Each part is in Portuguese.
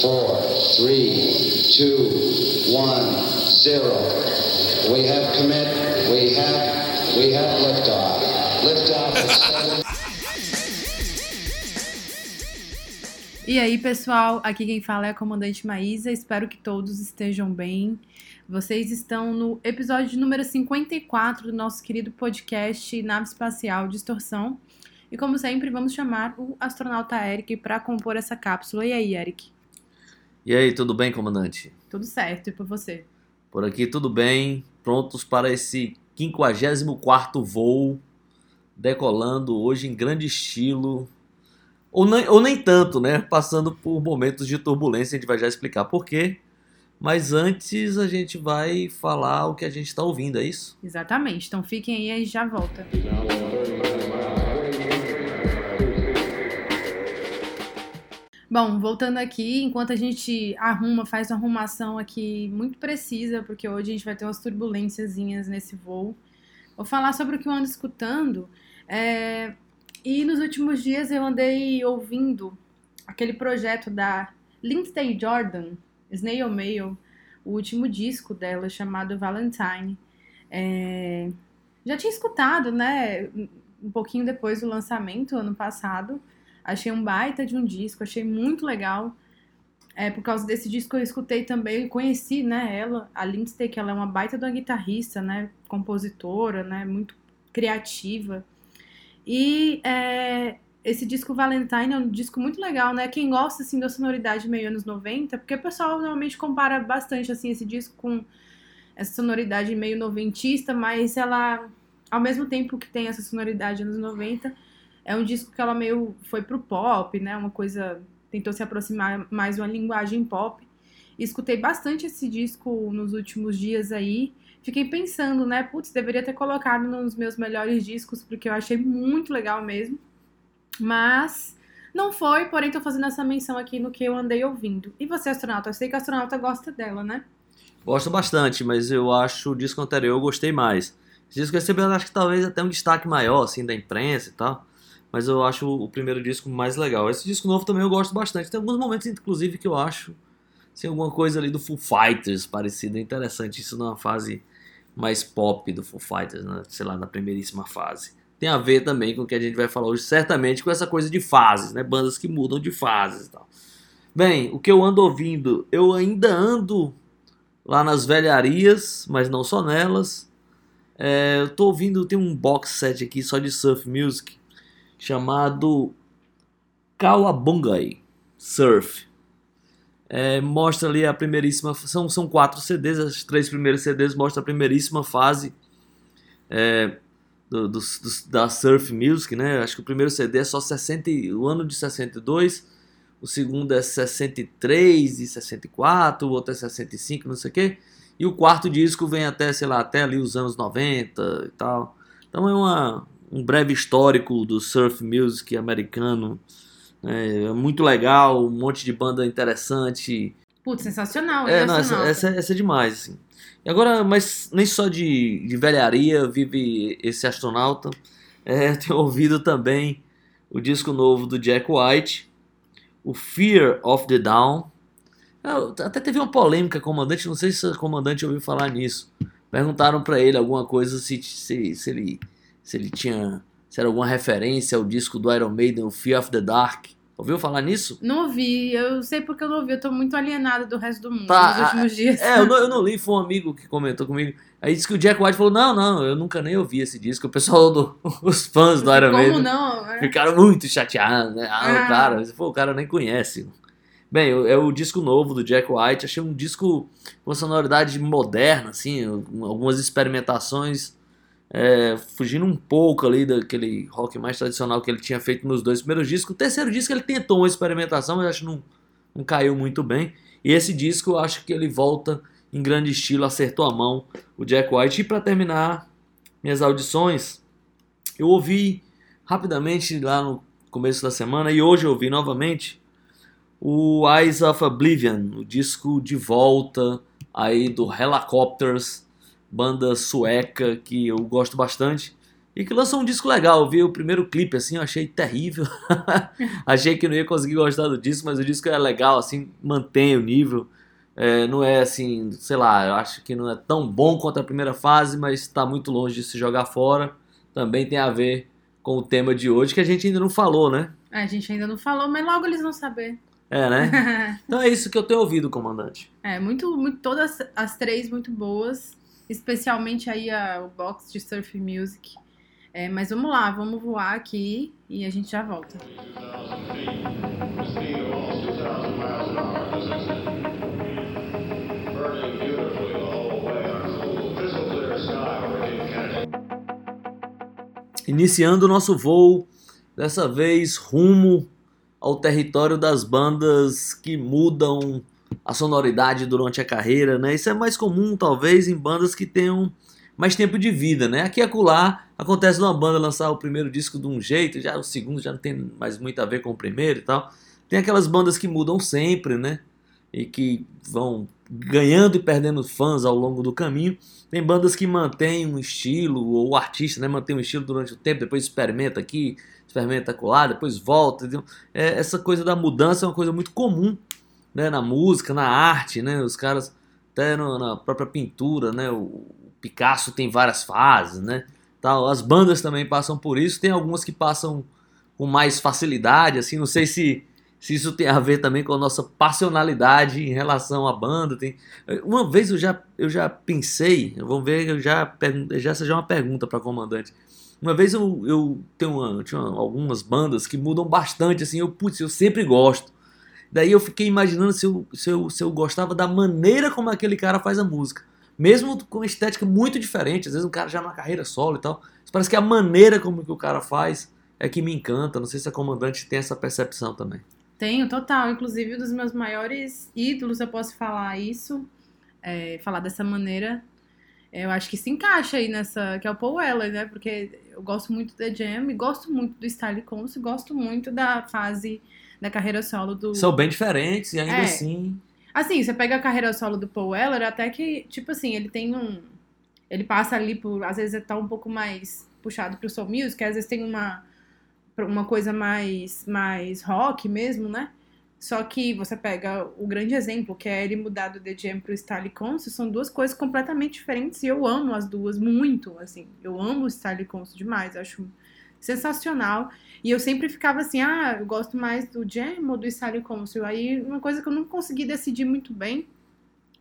four, three, two, one, zero. We have commit. We have. We have liftoff. Liftoff. E aí, pessoal, aqui quem fala é a comandante Maísa. Espero que todos estejam bem. Vocês estão no episódio número 54 do nosso querido podcast Nave Espacial Distorção. E como sempre, vamos chamar o astronauta Eric para compor essa cápsula. E aí, Eric? E aí, tudo bem, comandante? Tudo certo, e por você? Por aqui tudo bem, prontos para esse 54º voo, decolando hoje em grande estilo, ou nem, ou nem tanto, né? Passando por momentos de turbulência, a gente vai já explicar por quê. Mas antes a gente vai falar o que a gente está ouvindo, é isso? Exatamente. Então fiquem aí e já volta. Bom, voltando aqui, enquanto a gente arruma, faz uma arrumação aqui muito precisa, porque hoje a gente vai ter umas turbulênciazinhas nesse voo. Vou falar sobre o que eu ando escutando. É, E nos últimos dias eu andei ouvindo aquele projeto da Lindsay Jordan, Snail Mail, o último disco dela chamado Valentine. É, Já tinha escutado, né? Um pouquinho depois do lançamento, ano passado. Achei um baita de um disco, achei muito legal. É, por causa desse disco eu escutei também, conheci, né, ela, a Lindsay, que ela é uma baita de uma guitarrista, né, compositora, né, muito criativa. E é, esse disco Valentine é um disco muito legal, né? Quem gosta assim da sonoridade meio anos 90, porque o pessoal normalmente compara bastante assim esse disco com essa sonoridade meio noventista, mas ela ao mesmo tempo que tem essa sonoridade anos 90, é um disco que ela meio foi pro pop, né? Uma coisa tentou se aproximar mais de uma linguagem pop. Escutei bastante esse disco nos últimos dias aí. Fiquei pensando, né? Putz, deveria ter colocado nos meus melhores discos, porque eu achei muito legal mesmo. Mas não foi, porém tô fazendo essa menção aqui no que eu andei ouvindo. E você, astronauta? Eu sei que astronauta gosta dela, né? Gosto bastante, mas eu acho o disco anterior eu gostei mais. Esse disco recebeu, acho que talvez até um destaque maior, assim, da imprensa e tal. Mas eu acho o primeiro disco mais legal. Esse disco novo também eu gosto bastante. Tem alguns momentos, inclusive, que eu acho assim, alguma coisa ali do Foo Fighters parecida. Interessante isso numa fase mais pop do Foo Fighters, né? sei lá, na primeiríssima fase. Tem a ver também com o que a gente vai falar hoje, certamente com essa coisa de fases, né? Bandas que mudam de fases e tal. Bem, o que eu ando ouvindo, eu ainda ando lá nas velharias, mas não só nelas. É, eu tô ouvindo, tem um box set aqui só de surf music chamado Kawabungai Surf. É, mostra ali a primeiríssima. São, são quatro CDs, as três primeiros CDs mostram a primeiríssima fase é, do, dos- dos- da Surf Music, né? Acho que o primeiro CD é só 60, e- o ano de 62, o segundo é 63 e 64, o outro é 65, não sei o quê. E o quarto disco vem até, sei lá, até ali os anos 90 e tal. Então é uma, um breve histórico do surf music americano. É, é muito legal, um monte de banda interessante. Putz, sensacional, É, não, essa, essa, essa é demais, assim. E agora, mas nem só de, de velharia vive esse astronauta. É, eu tenho ouvido também o disco novo do Jack White, o Fear of the Down. É, Até teve uma polêmica, comandante, não sei se o comandante ouviu falar nisso. Perguntaram pra ele alguma coisa se, se, se ele se ele tinha se era alguma referência ao disco do Iron Maiden, o Fear of the Dark. Ouviu falar nisso? Não ouvi, eu sei porque eu não ouvi, eu tô muito alienada do resto do mundo Tá, nos últimos dias. É, eu não, eu não li, foi um amigo que comentou comigo. Aí disse que o Jack White falou: Não, não, eu nunca nem ouvi esse disco. O pessoal, do, os fãs do Iron Como Maiden não? É. ficaram muito chateados, né? Ah, Ah. o cara, pô, o cara nem conhece. Bem, é o disco novo do Jack White. Achei um disco com sonoridade moderna, assim, algumas experimentações, é, fugindo um pouco ali daquele rock mais tradicional que ele tinha feito nos dois primeiros discos. O terceiro disco ele tentou uma experimentação, mas acho que não, não caiu muito bem. E esse disco eu acho que ele volta em grande estilo, acertou a mão o Jack White. E para terminar minhas audições, eu ouvi rapidamente lá no começo da semana e hoje eu ouvi novamente o Eyes of Oblivion, o disco de volta aí do Helicopters, banda sueca que eu gosto bastante. E que lançou um disco legal. Eu vi o primeiro clipe, assim, eu achei terrível. achei que não ia conseguir gostar do disco, mas o disco é legal, assim, mantém o nível. É, não é assim, sei lá, eu acho que não é tão bom quanto a primeira fase, mas está muito longe de se jogar fora. Também tem a ver com o tema de hoje, que a gente ainda não falou, né? A gente ainda não falou, mas logo eles vão saber. É, né? então é isso que eu tenho ouvido, comandante. É, muito, muito todas as três muito boas, especialmente aí a, o box de Surf Music. É, mas vamos lá, vamos voar aqui e a gente já volta. Iniciando o nosso voo, dessa vez rumo ao território das bandas que mudam a sonoridade durante a carreira, né? Isso é mais comum, talvez, em bandas que tenham mais tempo de vida, né? Aqui e acolá acontece uma banda lançar o primeiro disco de um jeito, já o segundo já não tem mais muito a ver com o primeiro e tal. Tem aquelas bandas que mudam sempre, né? E que vão ganhando e perdendo fãs ao longo do caminho. Tem bandas que mantêm um estilo, ou o artista né, mantém um estilo durante o tempo, depois experimenta aqui, experimenta colar, depois volta. É, essa coisa da mudança é uma coisa muito comum né, na música, na arte, né? Os caras, até no, na própria pintura, né? O Picasso tem várias fases, né? Tal. As bandas também passam por isso, tem algumas que passam com mais facilidade, assim, não sei se se isso tem a ver também com a nossa passionalidade em relação à banda. Tem... Uma vez eu já, eu já pensei, vamos ver, eu já, já seja uma pergunta para comandante. Uma vez eu, eu tenho uma, tinha algumas bandas que mudam bastante, assim, eu, putz, eu sempre gosto. Daí eu fiquei imaginando se eu, se, eu, se eu gostava da maneira como aquele cara faz a música. Mesmo com estética muito diferente, às vezes um cara já na carreira solo e tal. Parece que a maneira como que o cara faz é que me encanta. Não sei se a comandante tem essa percepção também. Tenho, total. Inclusive, um dos meus maiores ídolos, eu posso falar isso, é, falar dessa maneira. Eu acho que se encaixa aí nessa, que é o Paul Weller, né? Porque eu gosto muito da Jam, gosto muito do Style Cons, gosto muito da fase da carreira solo do. São bem diferentes e ainda é. assim. Assim, você pega a carreira solo do Paul Weller, até que, tipo assim, ele tem um. Ele passa ali por. Às vezes tá um pouco mais puxado pro soul music, às vezes tem uma uma coisa mais, mais rock mesmo, né? Só que você pega o grande exemplo, que é ele mudar do The Jam pro Style Concert, são duas coisas completamente diferentes e eu amo as duas muito, assim. Eu amo o Style Concert demais, acho sensacional. E eu sempre ficava assim, ah, eu gosto mais do Jam ou do Style Concert. Aí uma coisa que eu não consegui decidir muito bem,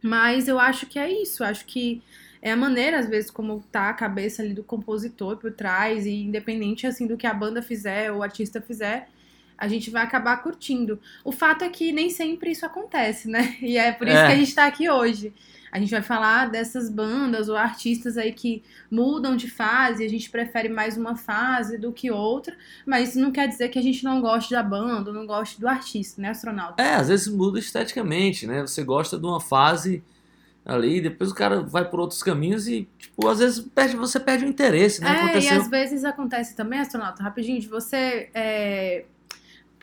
mas eu acho que é isso, acho que é a maneira, às vezes, como tá a cabeça ali do compositor por trás, e independente, assim, do que a banda fizer ou o artista fizer, a gente vai acabar curtindo. O fato é que nem sempre isso acontece, né? E é por isso é. que a gente tá aqui hoje. A gente vai falar dessas bandas ou artistas aí que mudam de fase, a gente prefere mais uma fase do que outra, mas isso não quer dizer que a gente não goste da banda, ou não goste do artista, né, astronauta? É, às vezes muda esteticamente, né? Você gosta de uma fase ali, depois o cara vai por outros caminhos e, tipo, às vezes perde, você perde o interesse, né? É, Aconteceu... e às vezes acontece também, astronauta, rapidinho, de você. É,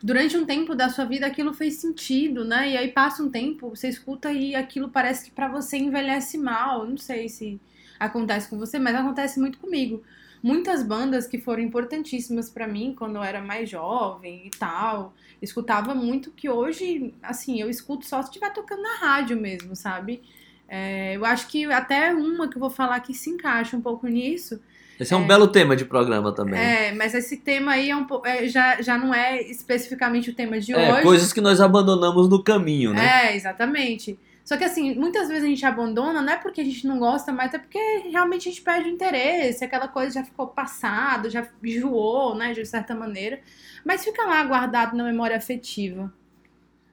durante um tempo da sua vida aquilo fez sentido, né? E aí passa um tempo, você escuta e aquilo parece que para você envelhece mal. Não sei se acontece com você, mas acontece muito comigo. Muitas bandas que foram importantíssimas para mim quando eu era mais jovem e tal, escutava muito que hoje, assim, eu escuto só se estiver tocando na rádio mesmo, sabe? É, eu acho que até uma que eu vou falar que se encaixa um pouco nisso. Esse é um é, belo tema de programa também. É, mas esse tema aí é um, é, já, já não é especificamente o tema de é, hoje. Coisas que nós abandonamos no caminho, né? É, exatamente. Só que assim, muitas vezes a gente abandona, não é porque a gente não gosta, mas é porque realmente a gente perde o interesse, aquela coisa já ficou passado, já enjoou, né, de certa maneira. Mas fica lá guardado na memória afetiva.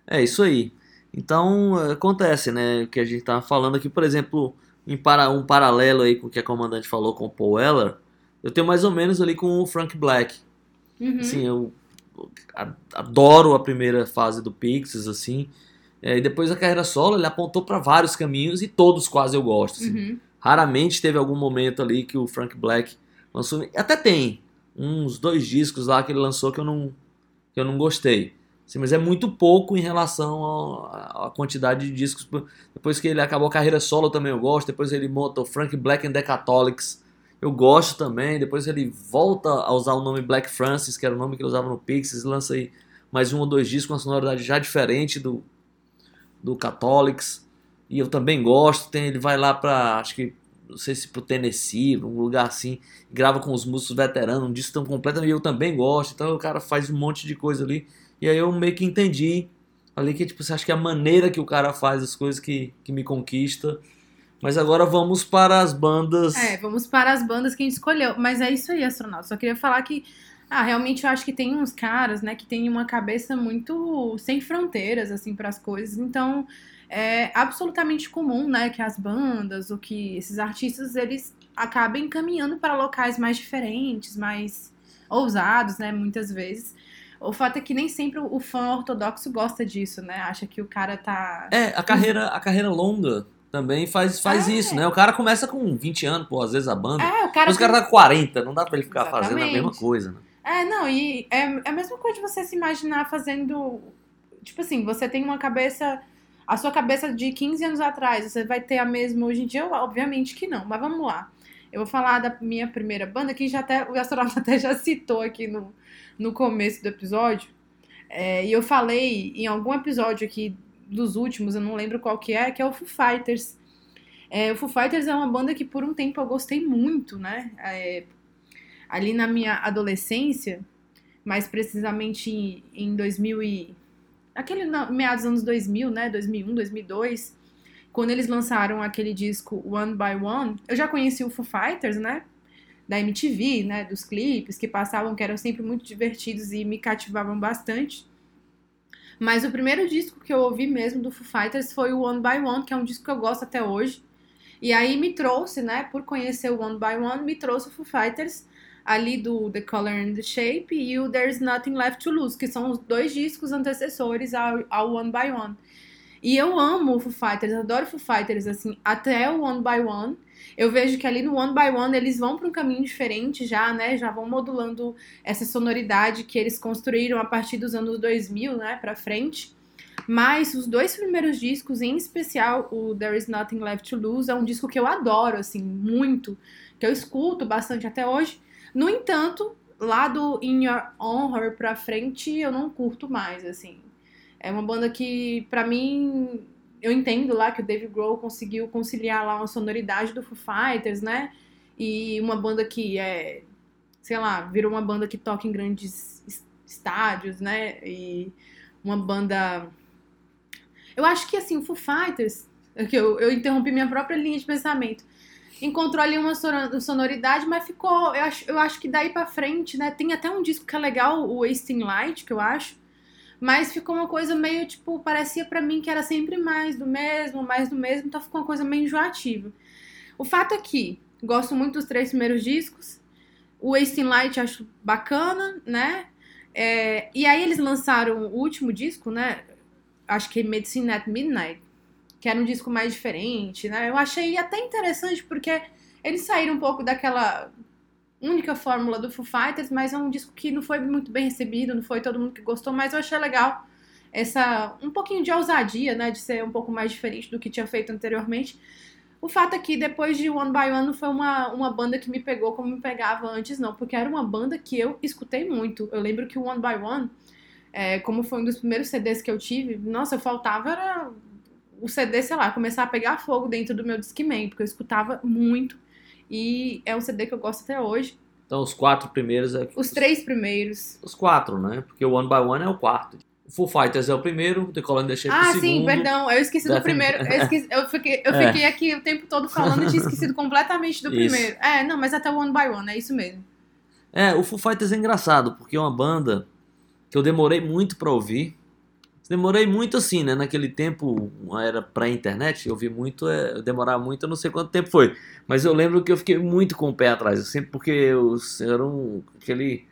É isso aí. Então, acontece, né? O que a gente tá falando aqui, por exemplo, em para, um paralelo aí com o que a comandante falou com o Paul Weller, eu tenho mais ou menos ali com o Frank Black. Uhum. Assim, eu adoro a primeira fase do Pixies, assim. É, e depois a carreira solo, ele apontou para vários caminhos e todos quase eu gosto. Assim. Uhum. Raramente teve algum momento ali que o Frank Black lançou. Até tem uns dois discos lá que ele lançou que eu não, que eu não gostei. Sim, mas é muito pouco em relação à quantidade de discos. Depois que ele acabou a carreira solo também eu gosto. Depois ele monta o Frank Black and the Catholics. eu gosto também. Depois ele volta a usar o nome Black Francis, que era o nome que ele usava no Pixies, lança aí mais um ou dois discos com uma sonoridade já diferente do, do Catholics. E eu também gosto. Tem, ele vai lá para acho que não sei se pro Tennessee, um lugar assim, grava com os músicos veteranos, um disco tão completo, e eu também gosto. Então o cara faz um monte de coisa ali. E aí eu meio que entendi ali que tipo, você acha que é a maneira que o cara faz as coisas que, que me conquista. Mas agora vamos para as bandas. É, vamos para as bandas que a gente escolheu. Mas é isso aí, astronauta. Só queria falar que, ah, realmente eu acho que tem uns caras, né, que tem uma cabeça muito sem fronteiras, assim, para as coisas. Então, é absolutamente comum, né, que as bandas ou que esses artistas, eles acabem caminhando para locais mais diferentes, mais ousados, né, muitas vezes. O fato é que nem sempre o fã ortodoxo gosta disso, né? Acha que o cara tá. É, a carreira, a carreira longa também faz, faz É. isso, né? O cara começa com 20 anos, pô, às vezes a banda. É, o cara. Mas o cara tá com 40, não dá pra ele ficar Exatamente. fazendo a mesma coisa, né? É, não, e é, é a mesma coisa de você se imaginar fazendo. Tipo assim, você tem uma cabeça. A sua cabeça de 15 anos atrás, você vai ter a mesma hoje em dia? Obviamente que não, mas vamos lá. Eu vou falar da minha primeira banda, que já até, o astronauta até já citou aqui no, no começo do episódio. É, e eu falei em algum episódio aqui dos últimos, eu não lembro qual que é, que é o Foo Fighters. É, o Foo Fighters é uma banda que por um tempo eu gostei muito, né? É, ali na minha adolescência, mais precisamente em, em 2000 e... Aquele na- meados dos anos 2000, né? 2001, 2002, quando eles lançaram aquele disco One by One, eu já conheci o Foo Fighters, né? Da MTV, né? Dos clipes que passavam, que eram sempre muito divertidos e me cativavam bastante. Mas o primeiro disco que eu ouvi mesmo do Foo Fighters foi o One by One, que é um disco que eu gosto até hoje. E aí me trouxe, né, por conhecer o One by One, me trouxe o Foo Fighters ali do The Color and the Shape e o There's Nothing Left to Lose, que são os dois discos antecessores ao, ao One by One. E eu amo Foo Fighters, adoro Foo Fighters, assim, até o One by One. Eu vejo que ali no One by One eles vão para um caminho diferente já, né? Já vão modulando essa sonoridade que eles construíram a partir dos anos 2000, né, para frente. Mas os dois primeiros discos, em especial o There Is Nothing Left to Lose, é um disco que eu adoro, assim, muito, que eu escuto bastante até hoje. No entanto, lá do In Your Honor pra frente, eu não curto mais, assim. É uma banda que, pra mim, eu entendo lá que o Dave Grohl conseguiu conciliar lá uma sonoridade do Foo Fighters, né? E uma banda que é, sei lá, virou uma banda que toca em grandes es- estádios, né? E uma banda. Eu acho que assim, o Foo Fighters, é que eu, eu interrompi minha própria linha de pensamento. Encontrou ali uma sonoridade, mas ficou. Eu acho, eu acho que daí pra frente, né? Tem até um disco que é legal, o Wasting Light, que eu acho. Mas ficou uma coisa meio, tipo, parecia pra mim que era sempre mais do mesmo, mais do mesmo, então ficou uma coisa meio enjoativa. O fato é que gosto muito dos três primeiros discos. O Wasting Light acho bacana, né? É, e aí eles lançaram o último disco, né? Acho que é Medicine at Midnight, que era um disco mais diferente, né? Eu achei até interessante porque eles saíram um pouco daquela única fórmula do Foo Fighters, mas é um disco que não foi muito bem recebido, não foi todo mundo que gostou, mas eu achei legal essa um pouquinho de ousadia, né, de ser um pouco mais diferente do que tinha feito anteriormente. O fato é que depois de One by One não foi uma, uma banda que me pegou como me pegava antes, não, porque era uma banda que eu escutei muito. Eu lembro que o One by One, é, como foi um dos primeiros CDs que eu tive, nossa, eu faltava era o CD, sei lá, começar a pegar fogo dentro do meu Discman, porque eu escutava muito. E é um CD que eu gosto até hoje. Então os quatro primeiros é. Os três primeiros. Os quatro, né? Porque o One by One é o quarto. O Full Fighters é o primeiro, The Color and the Shape é o Ah, segundo. sim, perdão. Eu esqueci do primeiro. Eu, esqueci- eu fiquei, eu É. fiquei aqui o tempo todo falando e tinha esquecido completamente do Isso. primeiro. É, não, mas até o One by One, é isso mesmo. É, o Foo Fighters é engraçado, porque é uma banda que eu demorei muito pra ouvir. Demorei muito assim, né? Naquele tempo, era pra internet, eu vi muito, é, eu demorava muito, eu não sei quanto tempo foi. Mas eu lembro que eu fiquei muito com o pé atrás, eu sempre porque eu era um, aquele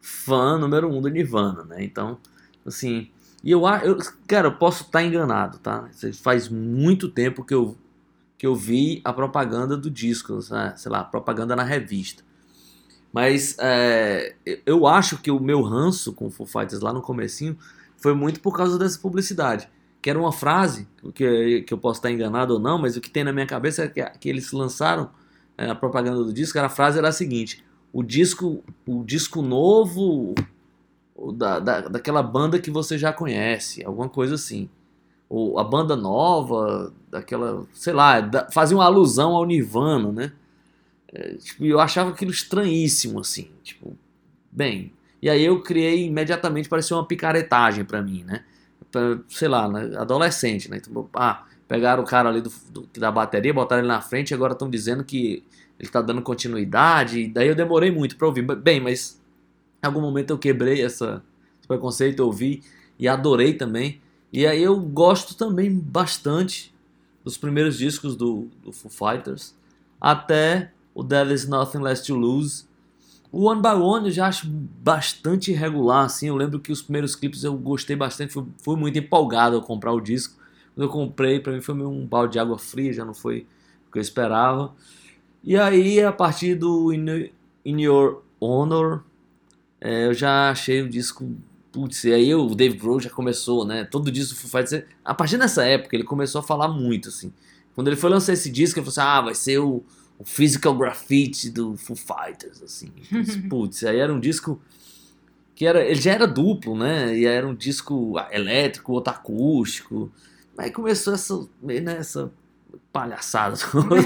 fã número um do Nirvana, né? Então, assim. E eu eu- Cara, eu posso estar enganado, tá? Faz muito tempo que eu, que eu vi a propaganda do disco, né? sei lá, propaganda na revista. Mas é, eu acho que o meu ranço com o Foo Fighters lá no comecinho foi muito por causa dessa publicidade. Que era uma frase, que, que eu posso estar enganado ou não, mas o que tem na minha cabeça é que, que eles lançaram é, a propaganda do disco, a frase era a seguinte: o disco, o disco novo da, da, daquela banda que você já conhece, alguma coisa assim. Ou a banda nova, daquela, sei lá, da, fazia uma alusão ao Nirvana, né? É, tipo, eu achava aquilo estranhíssimo, assim, tipo, bem. E aí eu criei imediatamente, parecia uma picaretagem para mim, né? Pra, sei lá, né? adolescente, né? Então, ah, pegaram o cara ali do, do, da bateria, botaram ele na frente e agora estão dizendo que ele tá dando continuidade. Daí eu demorei muito para ouvir. Bem, mas em algum momento eu quebrei essa, esse preconceito, ouvi e adorei também. E aí eu gosto também bastante dos primeiros discos do, do Foo Fighters até o There Is Nothing Left to Lose. O One by One eu já acho bastante irregular, assim. Eu lembro que os primeiros clipes eu gostei bastante, fui, fui muito empolgado ao comprar o disco. Quando eu comprei, para mim foi meio um balde de água fria, já não foi o que eu esperava. E aí, a partir do In, In Your Honor, é, eu já achei o disco. Putz, e aí o Dave Grohl já começou, né? Todo disco Foo. A partir dessa época, ele começou a falar muito, assim. Quando ele foi lançar esse disco, ele falou assim: ah, vai ser o, o Physical Graffiti do Foo Fighters, assim. Putz, aí era um disco que era, ele já era duplo, né? E era um disco elétrico, outro acústico. Aí começou essa, né, essa palhaçada.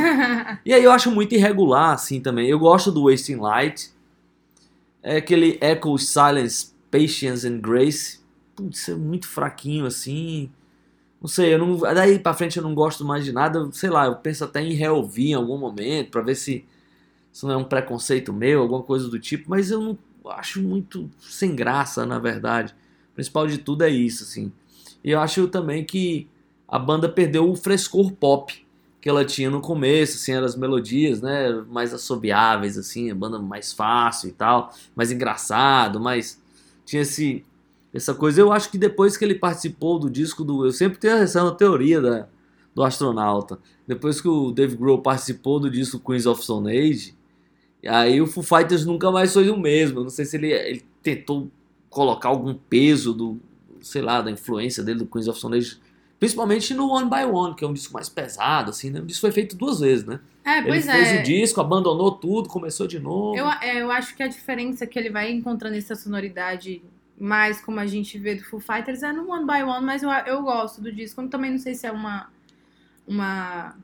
e aí eu acho muito irregular, assim, também. Eu gosto do Wasting Light. É aquele Echo, Silence, Patience and Grace. Putz, é muito fraquinho, assim. Não sei, eu não, daí pra frente eu não gosto mais de nada. Sei lá, eu penso até em reouvir em algum momento, pra ver se isso não é um preconceito meu, alguma coisa do tipo. Mas eu não acho muito sem graça, na verdade. O principal de tudo é isso, assim. E eu acho também que a banda perdeu o frescor pop que ela tinha no começo, assim, eram as melodias, né, mais assobiáveis, assim, a banda mais fácil e tal, mais engraçado, mas tinha esse, essa coisa. Eu acho que depois que ele participou do disco do... Eu sempre tenho essa teoria da, do astronauta. Depois que o Dave Grohl participou do disco Queens of Stone Age, aí o Foo Fighters nunca mais foi o mesmo. Eu não sei se ele, ele tentou colocar algum peso do, sei lá, da influência dele do Queens of Stone Age Principalmente no One by One, que é um disco mais pesado, assim, né? O disco foi feito duas vezes, né? É, pois ele fez é. o disco, abandonou tudo, começou de novo. Eu, é, eu acho que a diferença que ele vai encontrando essa sonoridade mais como a gente vê do Foo Fighters é no One by One, mas eu, eu gosto do disco. Eu também não sei se é uma, uma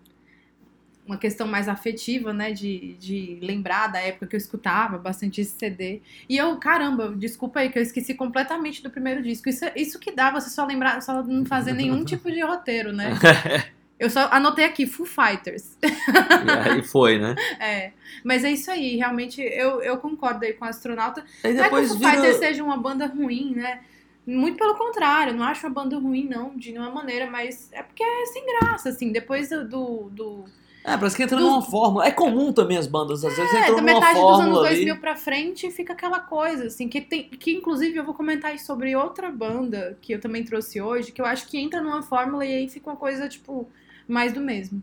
uma questão mais afetiva, né? De, de lembrar da época que eu escutava bastante esse CD. E eu, caramba, desculpa aí que eu esqueci completamente do primeiro disco. Isso, isso que dá você só lembrar, só não fazer nenhum tipo de roteiro, né? Eu só anotei aqui, Foo Fighters. e aí foi, né? É. Mas é isso aí, realmente eu, eu concordo aí com o astronauta. Aí não é que o Foo vira... Fighters seja uma banda ruim, né? Muito pelo contrário, não acho uma banda ruim, não, de nenhuma maneira, mas é porque é sem graça, assim. Depois do, do, É, parece que entra Do- numa fórmula. É comum também as bandas, às vezes É, entram da numa metade dos anos fórmula 2000 ali. pra frente fica aquela coisa, assim, que tem. Que inclusive eu vou comentar sobre outra banda que eu também trouxe hoje, que eu acho que entra numa fórmula e aí fica uma coisa, tipo, mais do mesmo.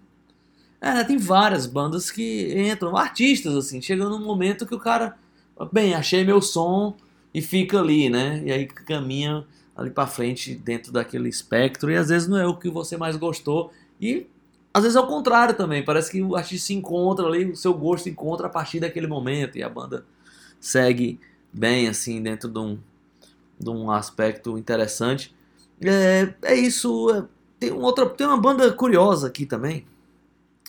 É, tem várias bandas que entram, artistas, assim, chega num momento que o cara, bem, achei meu som e fica ali, né? E aí caminha ali pra frente dentro daquele espectro e às vezes não é o que você mais gostou e às vezes é o contrário também, parece que o artista se encontra ali, o seu gosto encontra a partir daquele momento e a banda segue bem, assim, dentro de um, de um aspecto interessante. É, é isso, é, tem, um tem uma banda curiosa aqui também,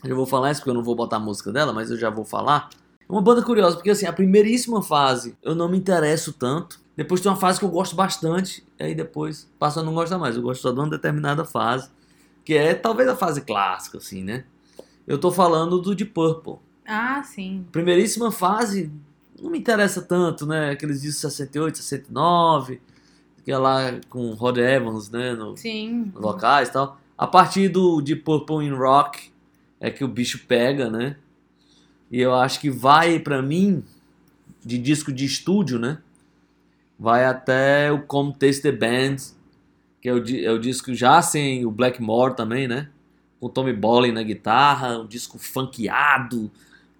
eu vou falar isso porque eu não vou botar a música dela, mas eu já vou falar. É uma banda curiosa, porque assim, a primeiríssima fase eu não me interesso tanto. Depois tem uma fase que eu gosto bastante, aí depois passa a não gostar mais. Eu gosto só de uma determinada fase, que é talvez a fase clássica, assim, né? Eu tô falando do Deep Purple. Ah, sim. Primeiríssima fase não me interessa tanto, né? Aqueles discos 68, 69, que é lá com Rod Evans, né? No, Sim. vocais e tal. A partir do Deep Purple in Rock é que o bicho pega, né? E eu acho que vai pra mim de disco de estúdio, né? Vai até o Come Taste the Band, que é o, é o disco já sem o Blackmore também, né? Com o Tommy Bolin na guitarra, um disco funkeado,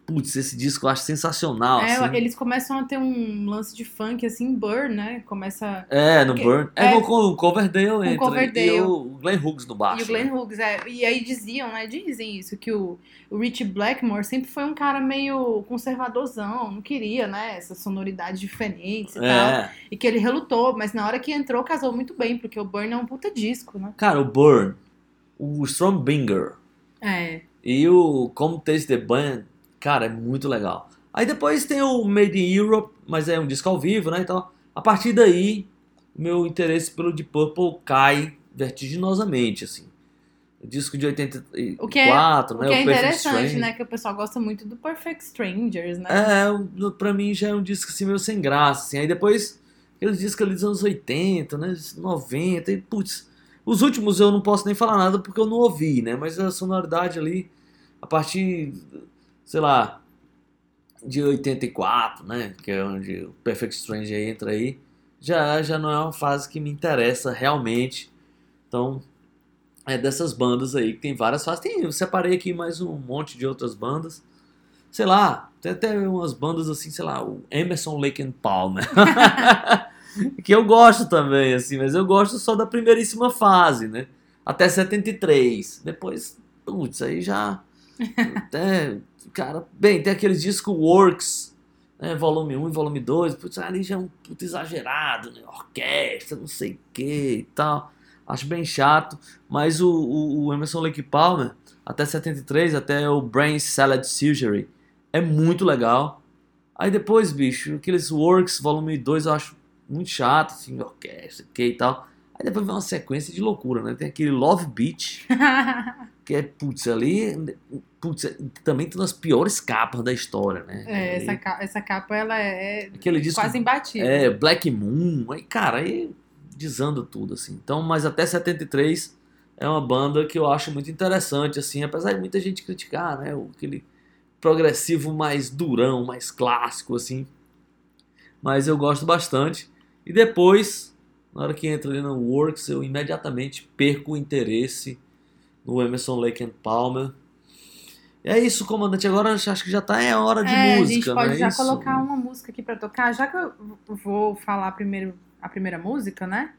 putz, esse disco eu acho sensacional. É, assim. eles começam a ter um lance de funk, assim, Burn, né? Começa. É, no Porque- Burn. É, é, com o Coverdale entra. Coverdale. E o Glenn Hughes no baixo. E o Glenn né? Hughes, é. E aí diziam, né? Dizem isso, que o, o Rich Blackmore sempre foi um cara meio conservadorzão, não queria, né? Essas sonoridades diferentes e tal. É. E que ele relutou, mas na hora que entrou, casou muito bem, porque o Burn é um puta disco, né? Cara, o Burn, o Strombinger É. e o Come Taste the Band, cara, é muito legal. Aí depois tem o Made in Europe, mas é um disco ao vivo, né? Então, a partir daí, meu interesse pelo Deep Purple cai vertiginosamente, assim. O disco de 84, O que é, né? o que é interessante, Stranger. né? Que o pessoal gosta muito do Perfect Strangers, né? É, pra mim já é um disco assim meio sem graça, assim. Aí depois, aqueles discos ali dos anos 80, né, 90, e putz, os últimos eu não posso nem falar nada porque eu não ouvi, né, mas a sonoridade ali, a partir, sei lá, de 84, né, que é onde o Perfect Stranger entra aí, já, já não é uma fase que me interessa realmente, então... É dessas bandas aí, que tem várias fases. Tem, eu separei aqui mais um monte de outras bandas sei lá, tem até umas bandas assim, sei lá, o Emerson Lake and Palmer. que eu gosto também, assim, mas eu gosto só da primeiríssima fase, né? Até 73. Depois, putz, aí já. Até. Cara, bem, tem aqueles discos Works, né? Volume 1 e volume 2. Putz, ali já é um puto exagerado, né? Orquestra, não sei o que e tal. Acho bem chato. Mas o, o, o Emerson Lake Palmer, até 73, até o Brain Salad Surgery, é muito legal. Aí depois, bicho, aqueles Works Volume 2 eu acho muito chato, assim, orquestra, que e tal. Aí depois vem uma sequência de loucura, né? Tem aquele Love Beach, que é, putz, ali, putz, também tem uma das piores capas da história, né? É, essa, ca- essa capa, ela é aquele disco, quase imbatível. é, Black Moon, aí, cara, aí desanda tudo, assim. Então, mas até 73 é uma banda que eu acho muito interessante, assim, apesar de muita gente criticar, né? Aquele progressivo mais durão, mais clássico, assim. Mas eu gosto bastante. E depois, na hora que entra ali no Works, eu imediatamente perco o interesse no Emerson Lake and Palmer. É isso, comandante. Agora acho que já tá em hora de É, música, a gente pode é já isso? colocar uma música aqui pra tocar. Já que eu vou falar primeiro a primeira música, né?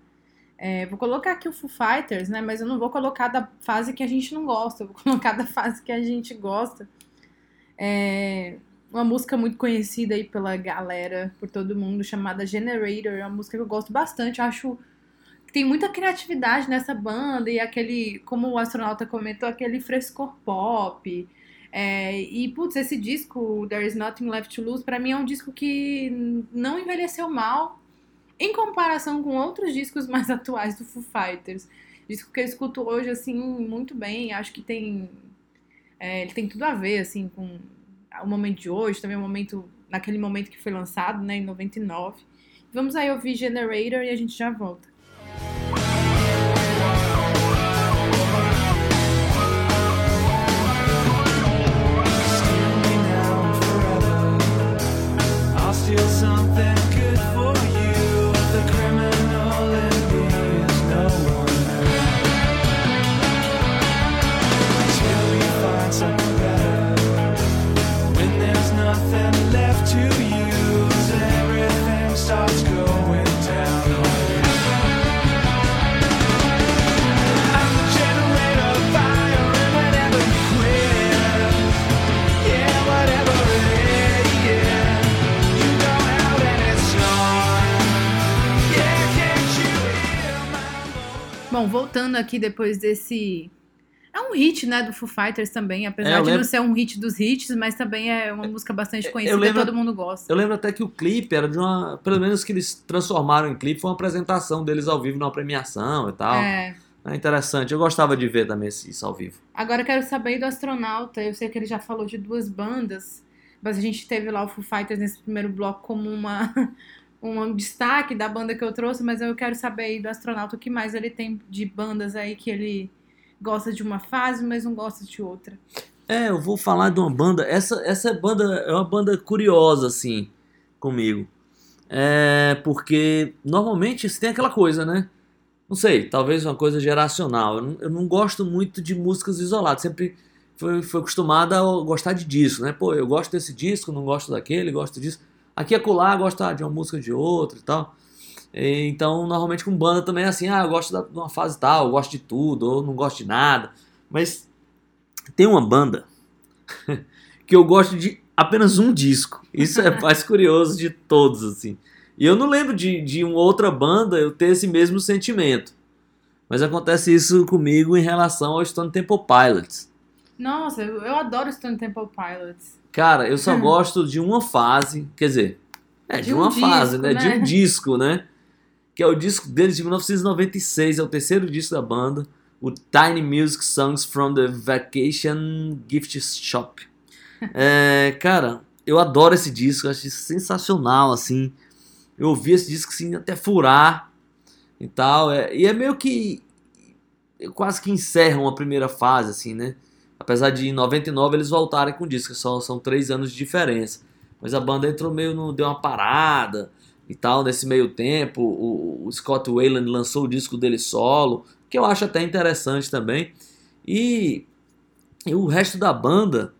É, vou colocar aqui o Foo Fighters, né? Mas eu não vou colocar da fase que a gente não gosta. Eu vou colocar da fase que a gente gosta. É uma música muito conhecida aí pela galera, por todo mundo, chamada Generator. É uma música que eu gosto bastante. Eu acho tem muita criatividade nessa banda e aquele, como o astronauta comentou, aquele frescor pop. É, e, putz, esse disco, There Is Nothing Left to Lose, pra mim é um disco que não envelheceu mal em comparação com outros discos mais atuais do Foo Fighters. Disco que eu escuto hoje, assim, muito bem. Acho que tem. é, ele tem tudo a ver, assim, com o momento de hoje, também o momento. Naquele momento que foi lançado, né, em 99. Vamos aí ouvir Generator e a gente já volta. Bom, voltando aqui depois desse. É um hit, né, do Foo Fighters também, apesar É, eu de não lembro- ser um hit dos hits, mas também é uma música bastante conhecida, lembro- todo mundo gosta. Eu lembro até que o clipe era de uma. Pelo menos que eles transformaram em clipe, foi uma apresentação deles ao vivo numa premiação e tal. É, É. interessante. Eu gostava de ver também isso ao vivo. Agora eu quero saber do astronauta. Eu sei que ele já falou de duas bandas, mas a gente teve lá o Foo Fighters nesse primeiro bloco como uma, um destaque da banda que eu trouxe, mas eu quero saber aí do astronauta o que mais ele tem de bandas aí que ele gosta de uma fase, mas não gosta de outra. É, eu vou falar de uma banda. Essa, essa banda é uma banda curiosa, assim, comigo. É porque normalmente você tem aquela coisa, né? Não sei, talvez uma coisa geracional. Eu não, eu não gosto muito de músicas isoladas. Sempre foi, foi acostumada a gostar de disco, né? Pô, eu gosto desse disco, não gosto daquele, gosto disso. Aqui e acolá, gosto ah, de uma música de outra e tal. Então, normalmente com banda também é assim, ah, eu gosto de uma fase tal, eu gosto de tudo, ou não gosto de nada. Mas tem uma banda que eu gosto de apenas um disco. Isso é mais curioso de todos, assim. E eu não lembro de, de uma outra banda eu ter esse mesmo sentimento. Mas acontece isso comigo em relação ao Stone Temple Pilots. Nossa, eu adoro Stone Temple Pilots. Cara, eu só gosto de uma fase, quer dizer, é, de, De um uma fase, disco, né? De né? um disco, né? Que é o disco deles de 1996, é o terceiro disco da banda, o Tiny Music Songs from the Vacation Gift Shop. É, cara, eu adoro esse disco, eu acho sensacional, assim. Eu ouvi esse disco assim, até furar e tal. é- e é meio que. Quase que encerram a primeira fase, assim, né? Apesar de em 99 eles voltarem com o disco, só são três anos de diferença. Mas a banda entrou meio no. deu uma parada e tal. Nesse meio tempo, o, o Scott Wayland lançou o disco dele solo, que eu acho até interessante também. E, e o resto da banda.